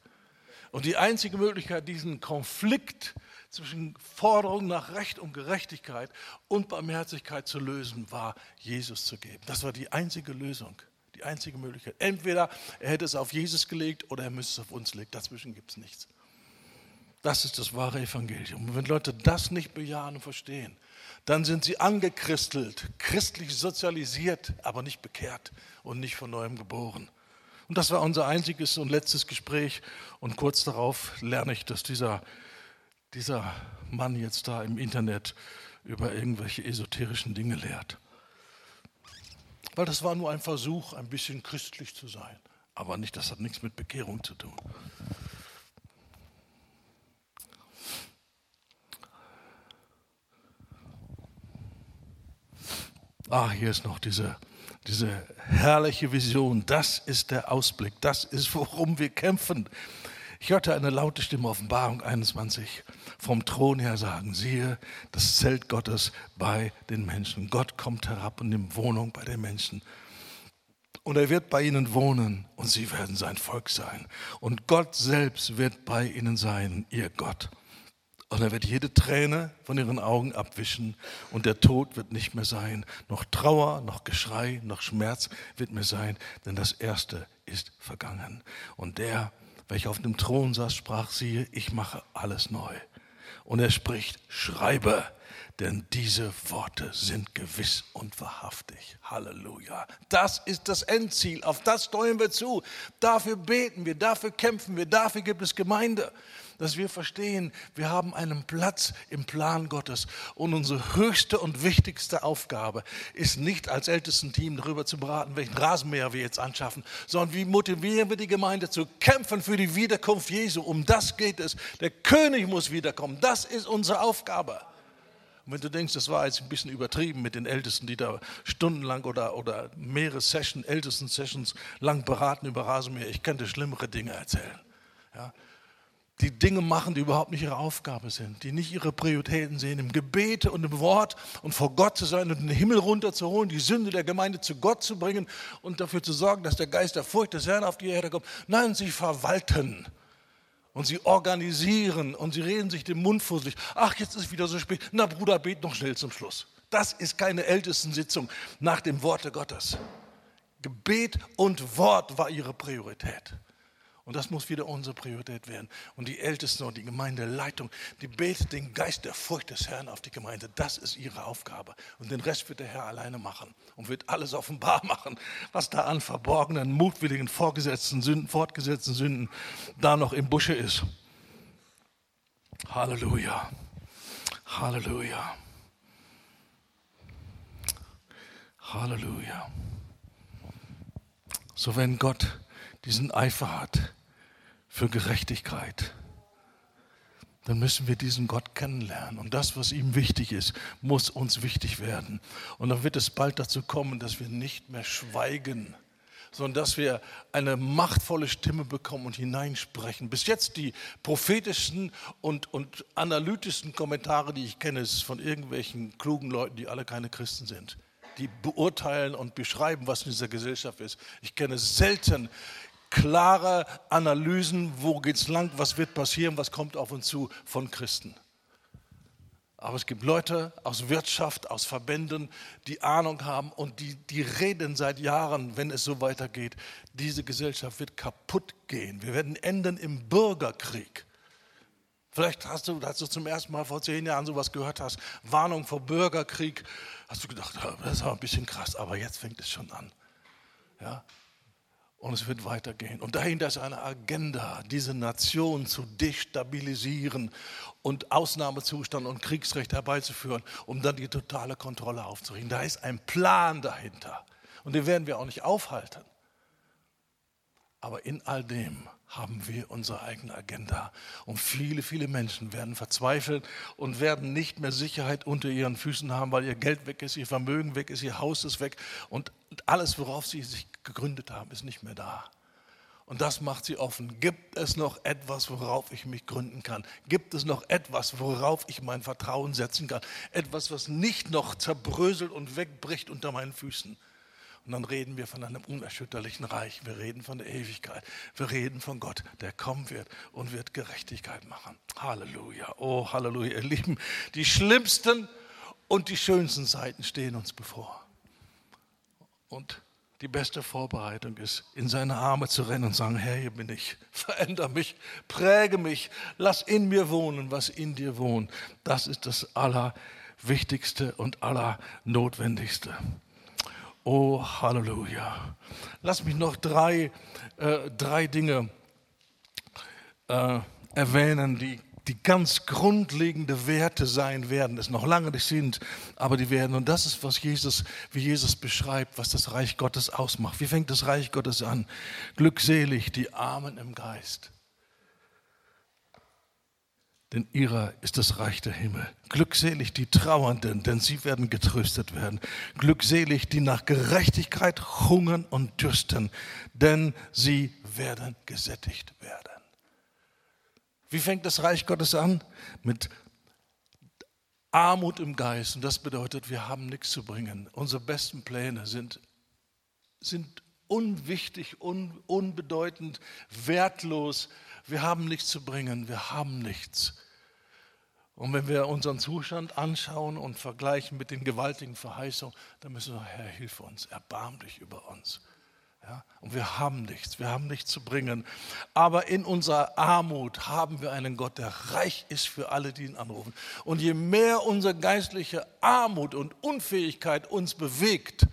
Und die einzige Möglichkeit, diesen Konflikt zwischen Forderung nach Recht und Gerechtigkeit und Barmherzigkeit zu lösen, war Jesus zu geben. Das war die einzige Lösung, die einzige Möglichkeit. Entweder er hätte es auf Jesus gelegt oder er müsste es auf uns legen. Dazwischen gibt es nichts. Das ist das wahre Evangelium. Und wenn Leute das nicht bejahen und verstehen, dann sind sie angechristelt, christlich sozialisiert, aber nicht bekehrt und nicht von neuem geboren. Und das war unser einziges und letztes Gespräch. Und kurz darauf lerne ich, dass dieser, dieser Mann jetzt da im Internet über irgendwelche esoterischen Dinge lehrt. Weil das war nur ein Versuch, ein bisschen christlich zu sein. Aber nicht, das hat nichts mit Bekehrung zu tun. Ah, hier ist noch diese diese herrliche Vision, das ist der Ausblick, das ist, worum wir kämpfen. Ich hörte eine laute Stimme, Offenbarung 21, vom Thron her sagen, siehe, das Zelt Gottes bei den Menschen. Gott kommt herab und nimmt Wohnung bei den Menschen. Und er wird bei ihnen wohnen und sie werden sein Volk sein. Und Gott selbst wird bei ihnen sein, ihr Gott. Und er wird jede Träne von ihren Augen abwischen und der Tod wird nicht mehr sein. Noch Trauer, noch Geschrei, noch Schmerz wird mehr sein, denn das Erste ist vergangen. Und der, welcher auf dem Thron saß, sprach, siehe, ich mache alles neu. Und er spricht, schreibe, denn diese Worte sind gewiss und wahrhaftig. Halleluja. Das ist das Endziel, auf das steuern wir zu. Dafür beten wir, dafür kämpfen wir, dafür gibt es Gemeinde dass wir verstehen, wir haben einen Platz im Plan Gottes. Und unsere höchste und wichtigste Aufgabe ist nicht als ältesten Team darüber zu beraten, welchen Rasenmäher wir jetzt anschaffen, sondern wie motivieren wir die Gemeinde zu kämpfen für die Wiederkunft Jesu. Um das geht es. Der König muss wiederkommen. Das ist unsere Aufgabe. Und wenn du denkst, das war jetzt ein bisschen übertrieben mit den Ältesten, die da stundenlang oder, oder mehrere Sessions, ältesten Sessions lang beraten über Rasenmäher, ich könnte schlimmere Dinge erzählen. Ja, die Dinge machen, die überhaupt nicht ihre Aufgabe sind, die nicht ihre Prioritäten sehen, im Gebet und im Wort und vor Gott zu sein und den Himmel runterzuholen, die Sünde der Gemeinde zu Gott zu bringen und dafür zu sorgen, dass der Geist der Furcht des Herrn auf die Erde kommt. Nein, sie verwalten und sie organisieren und sie reden sich den Mund fusselig. Ach, jetzt ist wieder so spät. Na, Bruder, bet noch schnell zum Schluss. Das ist keine Ältestensitzung nach dem Worte Gottes. Gebet und Wort war ihre Priorität. Und das muss wieder unsere Priorität werden. Und die Ältesten und die Gemeindeleitung, die betet den Geist der Furcht des Herrn auf die Gemeinde. Das ist ihre Aufgabe. Und den Rest wird der Herr alleine machen und wird alles offenbar machen, was da an verborgenen, mutwilligen, vorgesetzten Sünden, fortgesetzten Sünden da noch im Busche ist. Halleluja. Halleluja. Halleluja. So wenn Gott diesen Eifer hat, für Gerechtigkeit, dann müssen wir diesen Gott kennenlernen. Und das, was ihm wichtig ist, muss uns wichtig werden. Und dann wird es bald dazu kommen, dass wir nicht mehr schweigen, sondern dass wir eine machtvolle Stimme bekommen und hineinsprechen. Bis jetzt die prophetischsten und, und analytischsten Kommentare, die ich kenne, ist von irgendwelchen klugen Leuten, die alle keine Christen sind. Die beurteilen und beschreiben, was in dieser Gesellschaft ist. Ich kenne selten klare Analysen, wo geht es lang, was wird passieren, was kommt auf uns zu von Christen. Aber es gibt Leute aus Wirtschaft, aus Verbänden, die Ahnung haben und die, die reden seit Jahren, wenn es so weitergeht, diese Gesellschaft wird kaputt gehen. Wir werden enden im Bürgerkrieg. Vielleicht hast du, als du zum ersten Mal vor zehn Jahren sowas gehört hast, Warnung vor Bürgerkrieg, hast du gedacht, das ist aber ein bisschen krass, aber jetzt fängt es schon an. Ja? Und es wird weitergehen. Und dahinter ist eine Agenda, diese Nation zu destabilisieren und Ausnahmezustand und Kriegsrecht herbeizuführen, um dann die totale Kontrolle aufzurichten. Da ist ein Plan dahinter. Und den werden wir auch nicht aufhalten. Aber in all dem haben wir unsere eigene Agenda. Und viele, viele Menschen werden verzweifeln und werden nicht mehr Sicherheit unter ihren Füßen haben, weil ihr Geld weg ist, ihr Vermögen weg ist, ihr Haus ist weg und alles, worauf sie sich gegründet haben, ist nicht mehr da. Und das macht sie offen. Gibt es noch etwas, worauf ich mich gründen kann? Gibt es noch etwas, worauf ich mein Vertrauen setzen kann? Etwas, was nicht noch zerbröselt und wegbricht unter meinen Füßen. Und dann reden wir von einem unerschütterlichen Reich. Wir reden von der Ewigkeit. Wir reden von Gott, der kommen wird und wird Gerechtigkeit machen. Halleluja. Oh, Halleluja. Ihr Lieben, die schlimmsten und die schönsten Zeiten stehen uns bevor. Und die beste Vorbereitung ist, in seine Arme zu rennen und sagen, Herr, hier bin ich, veränder mich, präge mich, lass in mir wohnen, was in dir wohnt. Das ist das Allerwichtigste und Allernotwendigste. Oh, Halleluja. Lass mich noch drei, äh, drei Dinge äh, erwähnen, die die ganz grundlegende Werte sein werden, es noch lange nicht sind, aber die werden. Und das ist, was Jesus, wie Jesus beschreibt, was das Reich Gottes ausmacht. Wie fängt das Reich Gottes an? Glückselig die Armen im Geist. Denn ihrer ist das Reich der Himmel. Glückselig die Trauernden, denn sie werden getröstet werden. Glückselig die nach Gerechtigkeit hungern und dürsten, denn sie werden gesättigt werden. Wie fängt das Reich Gottes an? Mit Armut im Geist. Und das bedeutet, wir haben nichts zu bringen. Unsere besten Pläne sind, sind unwichtig, un, unbedeutend, wertlos. Wir haben nichts zu bringen. Wir haben nichts. Und wenn wir unseren Zustand anschauen und vergleichen mit den gewaltigen Verheißungen, dann müssen wir, Herr, hilf uns, erbarm dich über uns. Ja, und wir haben nichts, wir haben nichts zu bringen. Aber in unserer Armut haben wir einen Gott, der reich ist für alle, die ihn anrufen. Und je mehr unsere geistliche Armut und Unfähigkeit uns bewegt,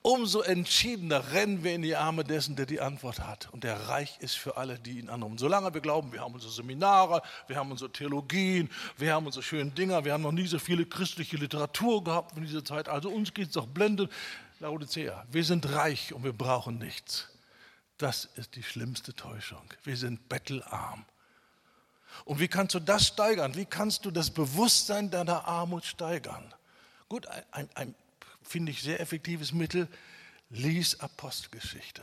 umso entschiedener rennen wir in die Arme dessen, der die Antwort hat und der reich ist für alle, die ihn anrufen. Solange wir glauben, wir haben unsere Seminare, wir haben unsere Theologien, wir haben unsere schönen Dinger, wir haben noch nie so viele christliche Literatur gehabt in dieser Zeit, also uns geht es doch blendend. Laodicea, wir sind reich und wir brauchen nichts. Das ist die schlimmste Täuschung. Wir sind bettelarm. Und wie kannst du das steigern? Wie kannst du das Bewusstsein deiner Armut steigern? Gut, ein, ein, ein finde ich sehr effektives Mittel, lies Apostelgeschichte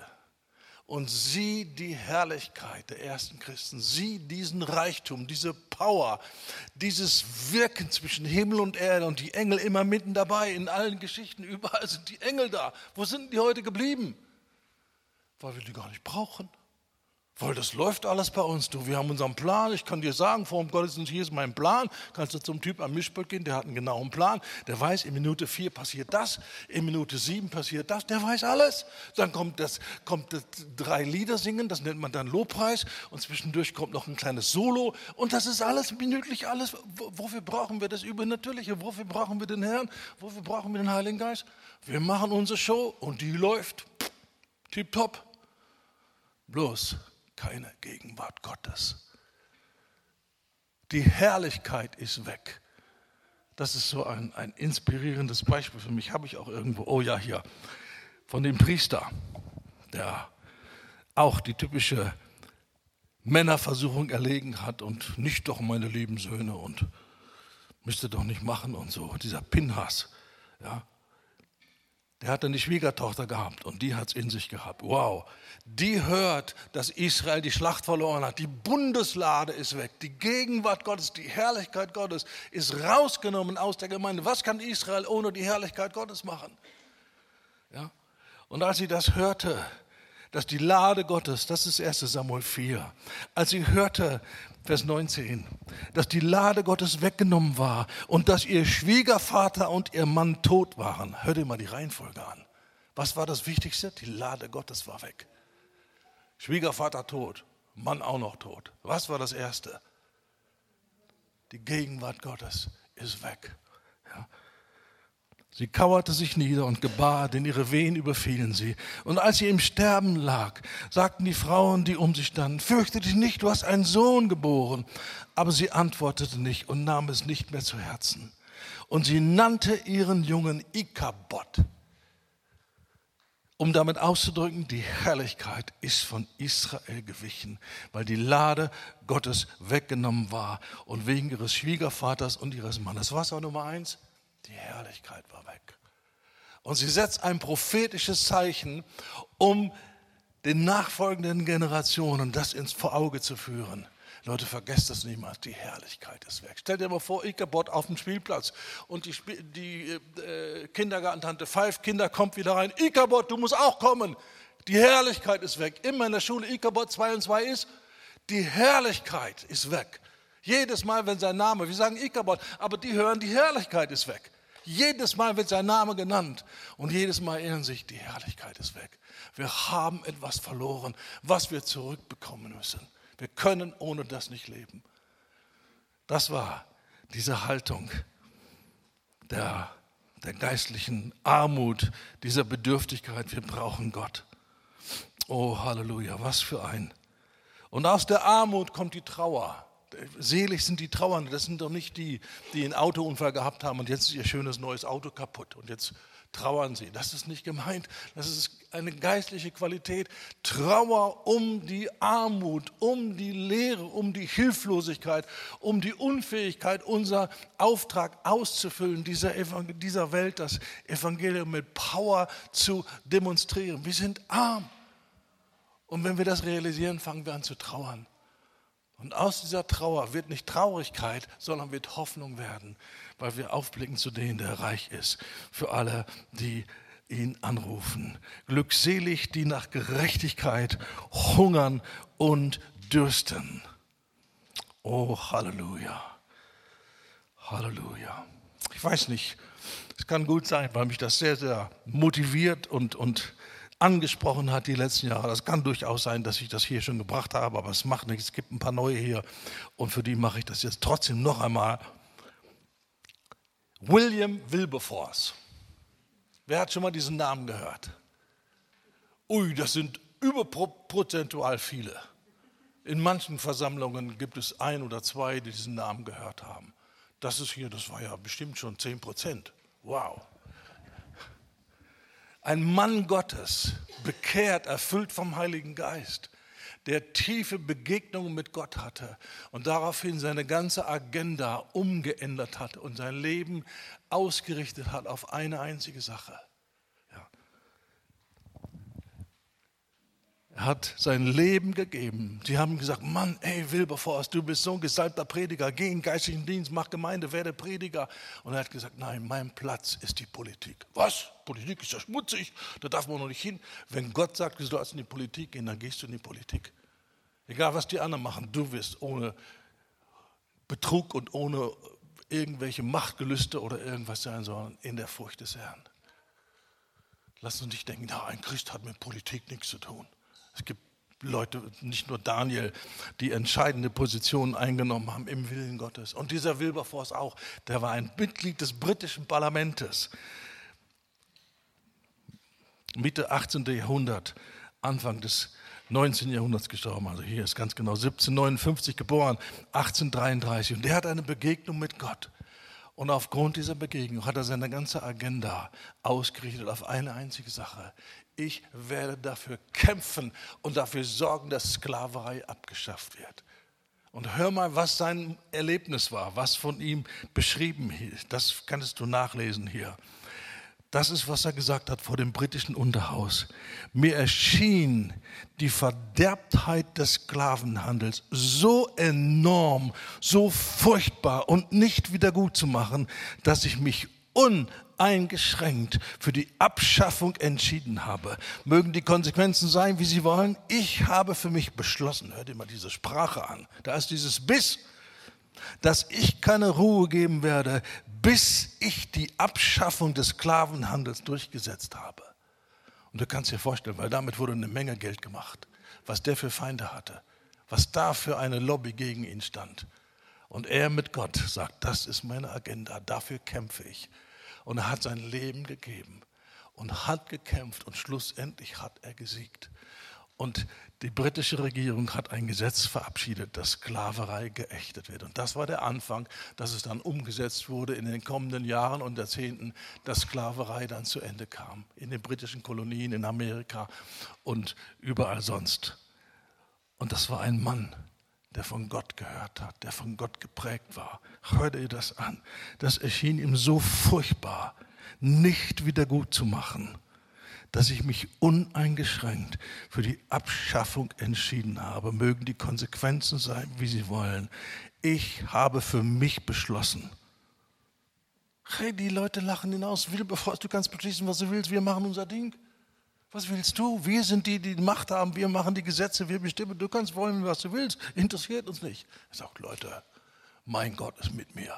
und sieh die Herrlichkeit der ersten Christen, sieh diesen Reichtum, diese Power, dieses Wirken zwischen Himmel und Erde und die Engel immer mitten dabei in allen Geschichten, überall sind die Engel da. Wo sind die heute geblieben? Weil wir die gar nicht brauchen. Weil das läuft alles bei uns. Du, wir haben unseren Plan. Ich kann dir sagen, vor dem Gottesdienst, hier ist mein Plan. Kannst du zum Typ am Mischpult gehen, der hat einen genauen Plan. Der weiß, in Minute vier passiert das, in Minute sieben passiert das. Der weiß alles. Dann kommt das, kommt das drei Lieder singen, das nennt man dann Lobpreis. Und zwischendurch kommt noch ein kleines Solo. Und das ist alles minütlich, alles. Wofür brauchen wir das Übernatürliche? Wofür brauchen wir den Herrn? Wofür brauchen wir den Heiligen Geist? Wir machen unsere Show und die läuft. Tipptopp. Bloß keine Gegenwart Gottes. Die Herrlichkeit ist weg. Das ist so ein, ein inspirierendes Beispiel für mich. Habe ich auch irgendwo, oh ja, hier, von dem Priester, der auch die typische Männerversuchung erlegen hat und nicht doch meine lieben Söhne und müsste doch nicht machen und so. Dieser Pinhas, ja, der hat eine Schwiegertochter gehabt und die hat es in sich gehabt. Wow. Die hört, dass Israel die Schlacht verloren hat. Die Bundeslade ist weg. Die Gegenwart Gottes, die Herrlichkeit Gottes ist rausgenommen aus der Gemeinde. Was kann Israel ohne die Herrlichkeit Gottes machen? Ja? Und als sie das hörte, dass die Lade Gottes, das ist 1 Samuel 4, als sie hörte, Vers 19, dass die Lade Gottes weggenommen war und dass ihr Schwiegervater und ihr Mann tot waren. Hör dir mal die Reihenfolge an. Was war das Wichtigste? Die Lade Gottes war weg. Schwiegervater tot, Mann auch noch tot. Was war das Erste? Die Gegenwart Gottes ist weg. Ja. Sie kauerte sich nieder und gebar, denn ihre Wehen überfielen sie. Und als sie im Sterben lag, sagten die Frauen, die um sie standen, fürchte dich nicht, du hast einen Sohn geboren. Aber sie antwortete nicht und nahm es nicht mehr zu Herzen. Und sie nannte ihren Jungen Ikabod, um damit auszudrücken, die Herrlichkeit ist von Israel gewichen, weil die Lade Gottes weggenommen war und wegen ihres Schwiegervaters und ihres Mannes. Was war Nummer eins? Die Herrlichkeit war weg. Und sie setzt ein prophetisches Zeichen, um den nachfolgenden Generationen das ins vor Auge zu führen. Leute, vergesst das niemals, die Herrlichkeit ist weg. Stellt dir mal vor, Ichabod auf dem Spielplatz und die, die äh, Kindergartentante, Five Kinder kommt wieder rein. Ichabod, du musst auch kommen. Die Herrlichkeit ist weg. Immer in der Schule Ichabod 2 und 2 ist, die Herrlichkeit ist weg. Jedes Mal, wenn sein Name, wir sagen Ichabod, aber die hören, die Herrlichkeit ist weg. Jedes Mal wird sein Name genannt und jedes Mal erinnern sich, die Herrlichkeit ist weg. Wir haben etwas verloren, was wir zurückbekommen müssen. Wir können ohne das nicht leben. Das war diese Haltung der, der geistlichen Armut, dieser Bedürftigkeit. Wir brauchen Gott. Oh, Halleluja, was für ein. Und aus der Armut kommt die Trauer. Selig sind die Trauernden, das sind doch nicht die, die einen Autounfall gehabt haben und jetzt ist ihr schönes neues Auto kaputt und jetzt trauern sie. Das ist nicht gemeint, das ist eine geistliche Qualität. Trauer um die Armut, um die Leere, um die Hilflosigkeit, um die Unfähigkeit, unser Auftrag auszufüllen, dieser, dieser Welt das Evangelium mit Power zu demonstrieren. Wir sind arm. Und wenn wir das realisieren, fangen wir an zu trauern. Und aus dieser Trauer wird nicht Traurigkeit, sondern wird Hoffnung werden, weil wir aufblicken zu dem, der reich ist, für alle, die ihn anrufen. Glückselig, die nach Gerechtigkeit hungern und dürsten. Oh, Halleluja. Halleluja. Ich weiß nicht, es kann gut sein, weil mich das sehr, sehr motiviert und, und angesprochen hat die letzten Jahre. Das kann durchaus sein, dass ich das hier schon gebracht habe, aber es macht nichts. Es gibt ein paar neue hier und für die mache ich das jetzt trotzdem noch einmal. William Wilberforce. Wer hat schon mal diesen Namen gehört? Ui, das sind überprozentual viele. In manchen Versammlungen gibt es ein oder zwei, die diesen Namen gehört haben. Das ist hier, das war ja bestimmt schon 10 Prozent. Wow ein Mann Gottes, bekehrt, erfüllt vom Heiligen Geist, der tiefe Begegnungen mit Gott hatte und daraufhin seine ganze Agenda umgeändert hat und sein Leben ausgerichtet hat auf eine einzige Sache. Er hat sein Leben gegeben. Sie haben gesagt, Mann, ey Wilberforst, du bist so ein gesalbter Prediger, geh in geistlichen Dienst, mach Gemeinde, werde Prediger. Und er hat gesagt, nein, mein Platz ist die Politik. Was? Politik ist ja schmutzig, da darf man noch nicht hin. Wenn Gott sagt, du sollst in die Politik gehen, dann gehst du in die Politik. Egal, was die anderen machen, du wirst ohne Betrug und ohne irgendwelche Machtgelüste oder irgendwas sein, sondern in der Furcht des Herrn. Lass uns nicht denken, na, ein Christ hat mit Politik nichts zu tun. Es gibt Leute, nicht nur Daniel, die entscheidende Positionen eingenommen haben im Willen Gottes. Und dieser Wilberforce auch, der war ein Mitglied des britischen Parlaments. Mitte 18. Jahrhundert, Anfang des 19. Jahrhunderts gestorben. Also hier ist ganz genau 1759 geboren, 1833. Und der hat eine Begegnung mit Gott. Und aufgrund dieser Begegnung hat er seine ganze Agenda ausgerichtet auf eine einzige Sache ich werde dafür kämpfen und dafür sorgen, dass Sklaverei abgeschafft wird. Und hör mal, was sein Erlebnis war, was von ihm beschrieben ist. Das kannst du nachlesen hier. Das ist, was er gesagt hat vor dem britischen Unterhaus. Mir erschien die Verderbtheit des Sklavenhandels so enorm, so furchtbar und nicht wieder gut zu machen, dass ich mich un uneingeschränkt für die Abschaffung entschieden habe. Mögen die Konsequenzen sein, wie sie wollen. Ich habe für mich beschlossen, hört mal diese Sprache an, da ist dieses Biss, dass ich keine Ruhe geben werde, bis ich die Abschaffung des Sklavenhandels durchgesetzt habe. Und du kannst dir vorstellen, weil damit wurde eine Menge Geld gemacht, was der für Feinde hatte, was da für eine Lobby gegen ihn stand. Und er mit Gott sagt, das ist meine Agenda, dafür kämpfe ich. Und er hat sein Leben gegeben und hat gekämpft und schlussendlich hat er gesiegt. Und die britische Regierung hat ein Gesetz verabschiedet, dass Sklaverei geächtet wird. Und das war der Anfang, dass es dann umgesetzt wurde in den kommenden Jahren und Jahrzehnten, dass Sklaverei dann zu Ende kam. In den britischen Kolonien, in Amerika und überall sonst. Und das war ein Mann, der von Gott gehört hat, der von Gott geprägt war. Hör dir das an. Das erschien ihm so furchtbar, nicht wieder gut zu machen, dass ich mich uneingeschränkt für die Abschaffung entschieden habe. Mögen die Konsequenzen sein, wie sie wollen. Ich habe für mich beschlossen. Hey, die Leute lachen hinaus. Bevor du kannst beschließen, was du willst. Wir machen unser Ding. Was willst du? Wir sind die, die Macht haben. Wir machen die Gesetze. Wir bestimmen. Du kannst wollen, was du willst. Interessiert uns nicht. Er sagt, Leute, mein Gott ist mit mir.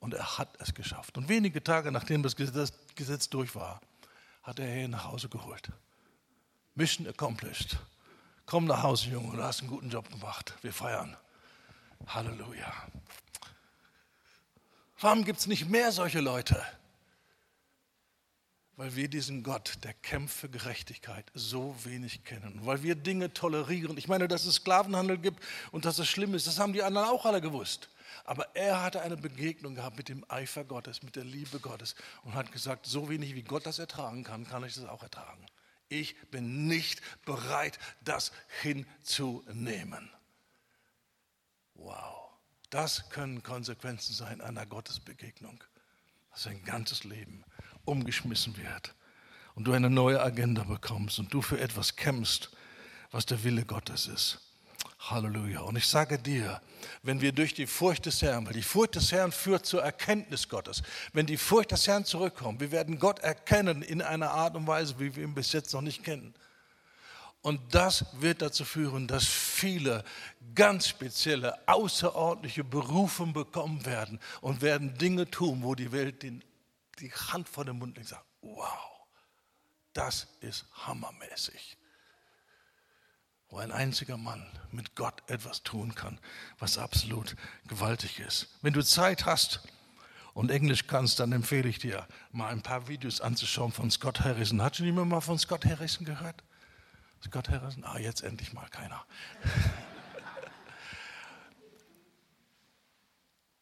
Und er hat es geschafft. Und wenige Tage nachdem das Gesetz durch war, hat er ihn nach Hause geholt. Mission accomplished. Komm nach Hause, Junge, du hast einen guten Job gemacht. Wir feiern. Halleluja. Warum gibt es nicht mehr solche Leute? Weil wir diesen Gott, der kämpft für Gerechtigkeit, so wenig kennen. Weil wir Dinge tolerieren. Ich meine, dass es Sklavenhandel gibt und dass es schlimm ist, das haben die anderen auch alle gewusst. Aber er hatte eine Begegnung gehabt mit dem Eifer Gottes, mit der Liebe Gottes und hat gesagt, so wenig wie Gott das ertragen kann, kann ich das auch ertragen. Ich bin nicht bereit, das hinzunehmen. Wow, das können Konsequenzen sein einer Gottesbegegnung, dass dein ganzes Leben umgeschmissen wird und du eine neue Agenda bekommst und du für etwas kämpfst, was der Wille Gottes ist. Halleluja. Und ich sage dir, wenn wir durch die Furcht des Herrn, weil die Furcht des Herrn führt zur Erkenntnis Gottes, wenn die Furcht des Herrn zurückkommt, wir werden Gott erkennen in einer Art und Weise, wie wir ihn bis jetzt noch nicht kennen. Und das wird dazu führen, dass viele ganz spezielle, außerordentliche Berufe bekommen werden und werden Dinge tun, wo die Welt den, die Hand vor den Mund und sagt, wow, das ist hammermäßig wo ein einziger Mann mit Gott etwas tun kann, was absolut gewaltig ist. Wenn du Zeit hast und Englisch kannst, dann empfehle ich dir, mal ein paar Videos anzuschauen von Scott Harrison. Hat schon jemand mal von Scott Harrison gehört? Scott Harrison? Ah, jetzt endlich mal keiner.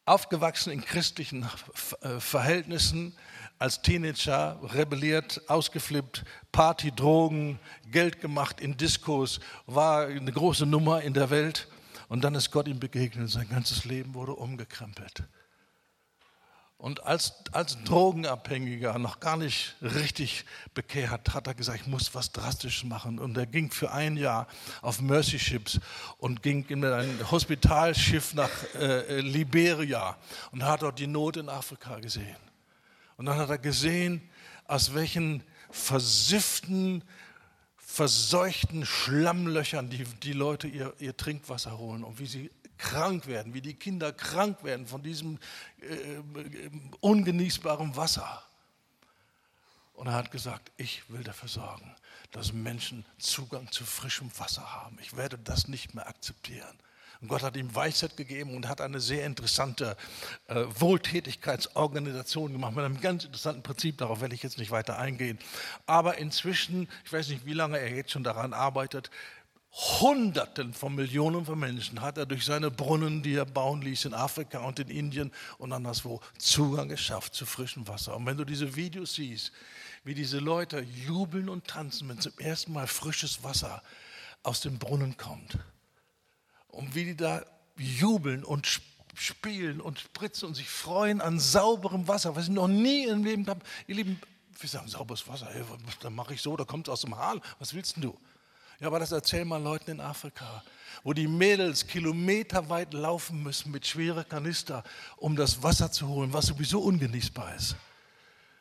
Aufgewachsen in christlichen Verhältnissen, als Teenager rebelliert, ausgeflippt, Party, Drogen, Geld gemacht in Diskos, war eine große Nummer in der Welt. Und dann ist Gott ihm begegnet, sein ganzes Leben wurde umgekrempelt. Und als, als Drogenabhängiger, noch gar nicht richtig bekehrt, hat er gesagt, ich muss was Drastisches machen. Und er ging für ein Jahr auf Mercy Ships und ging in ein Hospitalschiff nach äh, Liberia und hat dort die Not in Afrika gesehen. Und dann hat er gesehen, aus welchen versifften, verseuchten Schlammlöchern die, die Leute ihr, ihr Trinkwasser holen und wie sie krank werden, wie die Kinder krank werden von diesem äh, ungenießbaren Wasser. Und er hat gesagt, ich will dafür sorgen, dass Menschen Zugang zu frischem Wasser haben. Ich werde das nicht mehr akzeptieren. Und Gott hat ihm Weisheit gegeben und hat eine sehr interessante äh, Wohltätigkeitsorganisation gemacht mit einem ganz interessanten Prinzip. Darauf werde ich jetzt nicht weiter eingehen. Aber inzwischen, ich weiß nicht, wie lange er jetzt schon daran arbeitet, Hunderten von Millionen von Menschen hat er durch seine Brunnen, die er bauen ließ in Afrika und in Indien und anderswo, Zugang geschafft zu frischem Wasser. Und wenn du diese Videos siehst, wie diese Leute jubeln und tanzen, wenn zum ersten Mal frisches Wasser aus dem Brunnen kommt, und wie die da jubeln und spielen und spritzen und sich freuen an sauberem Wasser, was sie noch nie im Leben haben. Ihr Lieben, wir sagen sauberes Wasser, hey, dann mache ich so, da kommt es aus dem Hahn, was willst denn du? Ja, aber das erzähl mal Leuten in Afrika, wo die Mädels kilometerweit laufen müssen mit schweren Kanister, um das Wasser zu holen, was sowieso ungenießbar ist.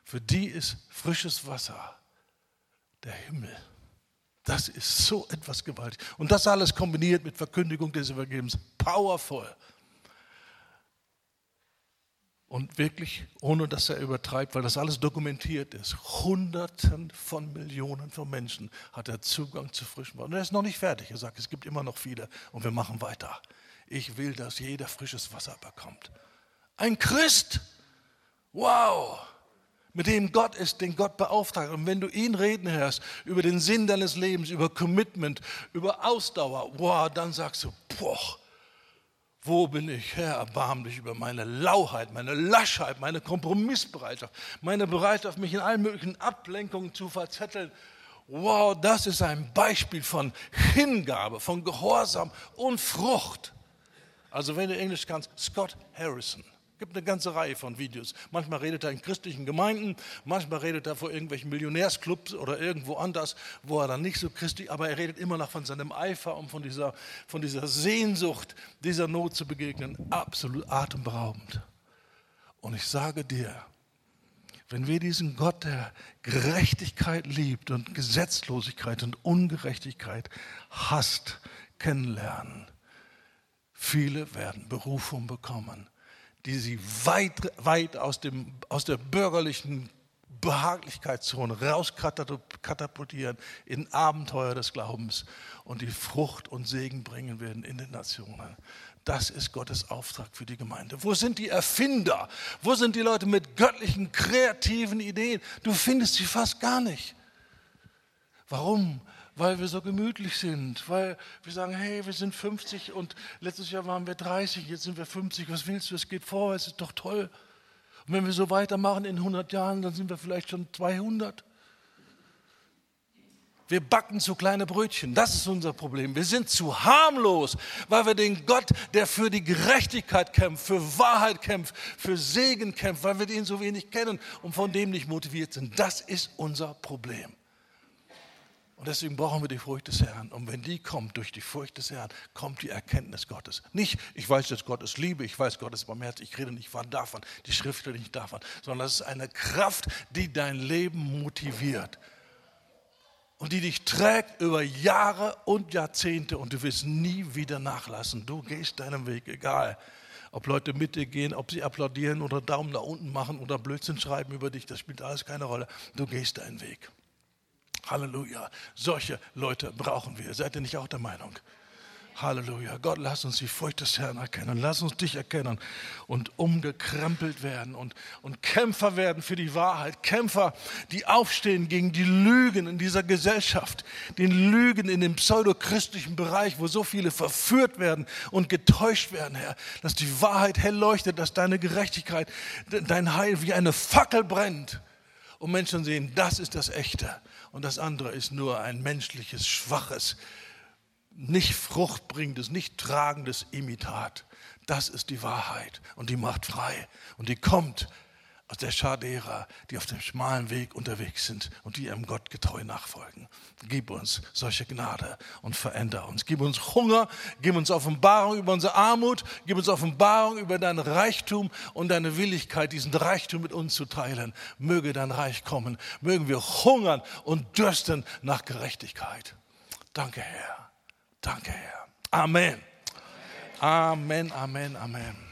Für die ist frisches Wasser der Himmel. Das ist so etwas gewaltig. Und das alles kombiniert mit Verkündigung des Evangeliums. Powerful. Und wirklich, ohne dass er übertreibt, weil das alles dokumentiert ist, Hunderten von Millionen von Menschen hat er Zugang zu frischem Wasser. Und er ist noch nicht fertig. Er sagt, es gibt immer noch viele und wir machen weiter. Ich will, dass jeder frisches Wasser bekommt. Ein Christ. Wow mit dem Gott ist, den Gott beauftragt. Und wenn du ihn reden hörst über den Sinn deines Lebens, über Commitment, über Ausdauer, wow, dann sagst du, boah, wo bin ich, Herr, erbarm dich über meine Lauheit, meine Laschheit, meine Kompromissbereitschaft, meine Bereitschaft, mich in allen möglichen Ablenkungen zu verzetteln. Wow, das ist ein Beispiel von Hingabe, von Gehorsam und Frucht. Also wenn du Englisch kannst, Scott Harrison. Es gibt eine ganze Reihe von Videos. Manchmal redet er in christlichen Gemeinden, manchmal redet er vor irgendwelchen Millionärsclubs oder irgendwo anders, wo er dann nicht so christlich, aber er redet immer noch von seinem Eifer und von dieser, von dieser Sehnsucht, dieser Not zu begegnen. Absolut atemberaubend. Und ich sage dir, wenn wir diesen Gott, der Gerechtigkeit liebt und Gesetzlosigkeit und Ungerechtigkeit hasst, kennenlernen, viele werden Berufung bekommen, die sie weit, weit aus, dem, aus der bürgerlichen Behaglichkeitszone rauskatapultieren in Abenteuer des Glaubens und die Frucht und Segen bringen werden in den Nationen. Das ist Gottes Auftrag für die Gemeinde. Wo sind die Erfinder? Wo sind die Leute mit göttlichen, kreativen Ideen? Du findest sie fast gar nicht. Warum? Weil wir so gemütlich sind, weil wir sagen, hey, wir sind 50 und letztes Jahr waren wir 30, jetzt sind wir 50, was willst du, es geht vor, es ist doch toll. Und wenn wir so weitermachen in 100 Jahren, dann sind wir vielleicht schon 200. Wir backen zu kleine Brötchen. Das ist unser Problem. Wir sind zu harmlos, weil wir den Gott, der für die Gerechtigkeit kämpft, für Wahrheit kämpft, für Segen kämpft, weil wir den so wenig kennen und von dem nicht motiviert sind. Das ist unser Problem. Und deswegen brauchen wir die Furcht des Herrn. Und wenn die kommt, durch die Furcht des Herrn, kommt die Erkenntnis Gottes. Nicht, ich weiß, dass Gott ist Liebe, ich weiß, Gott ist barmherzig, ich rede nicht von davon, die Schrift redet nicht davon, sondern das ist eine Kraft, die dein Leben motiviert und die dich trägt über Jahre und Jahrzehnte und du wirst nie wieder nachlassen. Du gehst deinen Weg, egal ob Leute mit dir gehen, ob sie applaudieren oder Daumen nach unten machen oder Blödsinn schreiben über dich, das spielt alles keine Rolle. Du gehst deinen Weg. Halleluja. Solche Leute brauchen wir. Seid ihr nicht auch der Meinung? Halleluja. Gott, lass uns die Furcht des Herrn erkennen. Lass uns dich erkennen und umgekrempelt werden und, und Kämpfer werden für die Wahrheit. Kämpfer, die aufstehen gegen die Lügen in dieser Gesellschaft, den Lügen in dem pseudochristlichen Bereich, wo so viele verführt werden und getäuscht werden, Herr. Dass die Wahrheit hell leuchtet, dass deine Gerechtigkeit, dein Heil wie eine Fackel brennt. Und Menschen sehen, das ist das Echte. Und das andere ist nur ein menschliches, schwaches, nicht fruchtbringendes, nicht tragendes Imitat. Das ist die Wahrheit und die macht frei und die kommt aus der Schar derer, die auf dem schmalen Weg unterwegs sind und die ihrem Gott getreu nachfolgen. Gib uns solche Gnade und veränder uns. Gib uns Hunger, gib uns Offenbarung über unsere Armut, gib uns Offenbarung über dein Reichtum und deine Willigkeit, diesen Reichtum mit uns zu teilen. Möge dein Reich kommen, mögen wir hungern und dürsten nach Gerechtigkeit. Danke, Herr. Danke, Herr. Amen. Amen, Amen, Amen.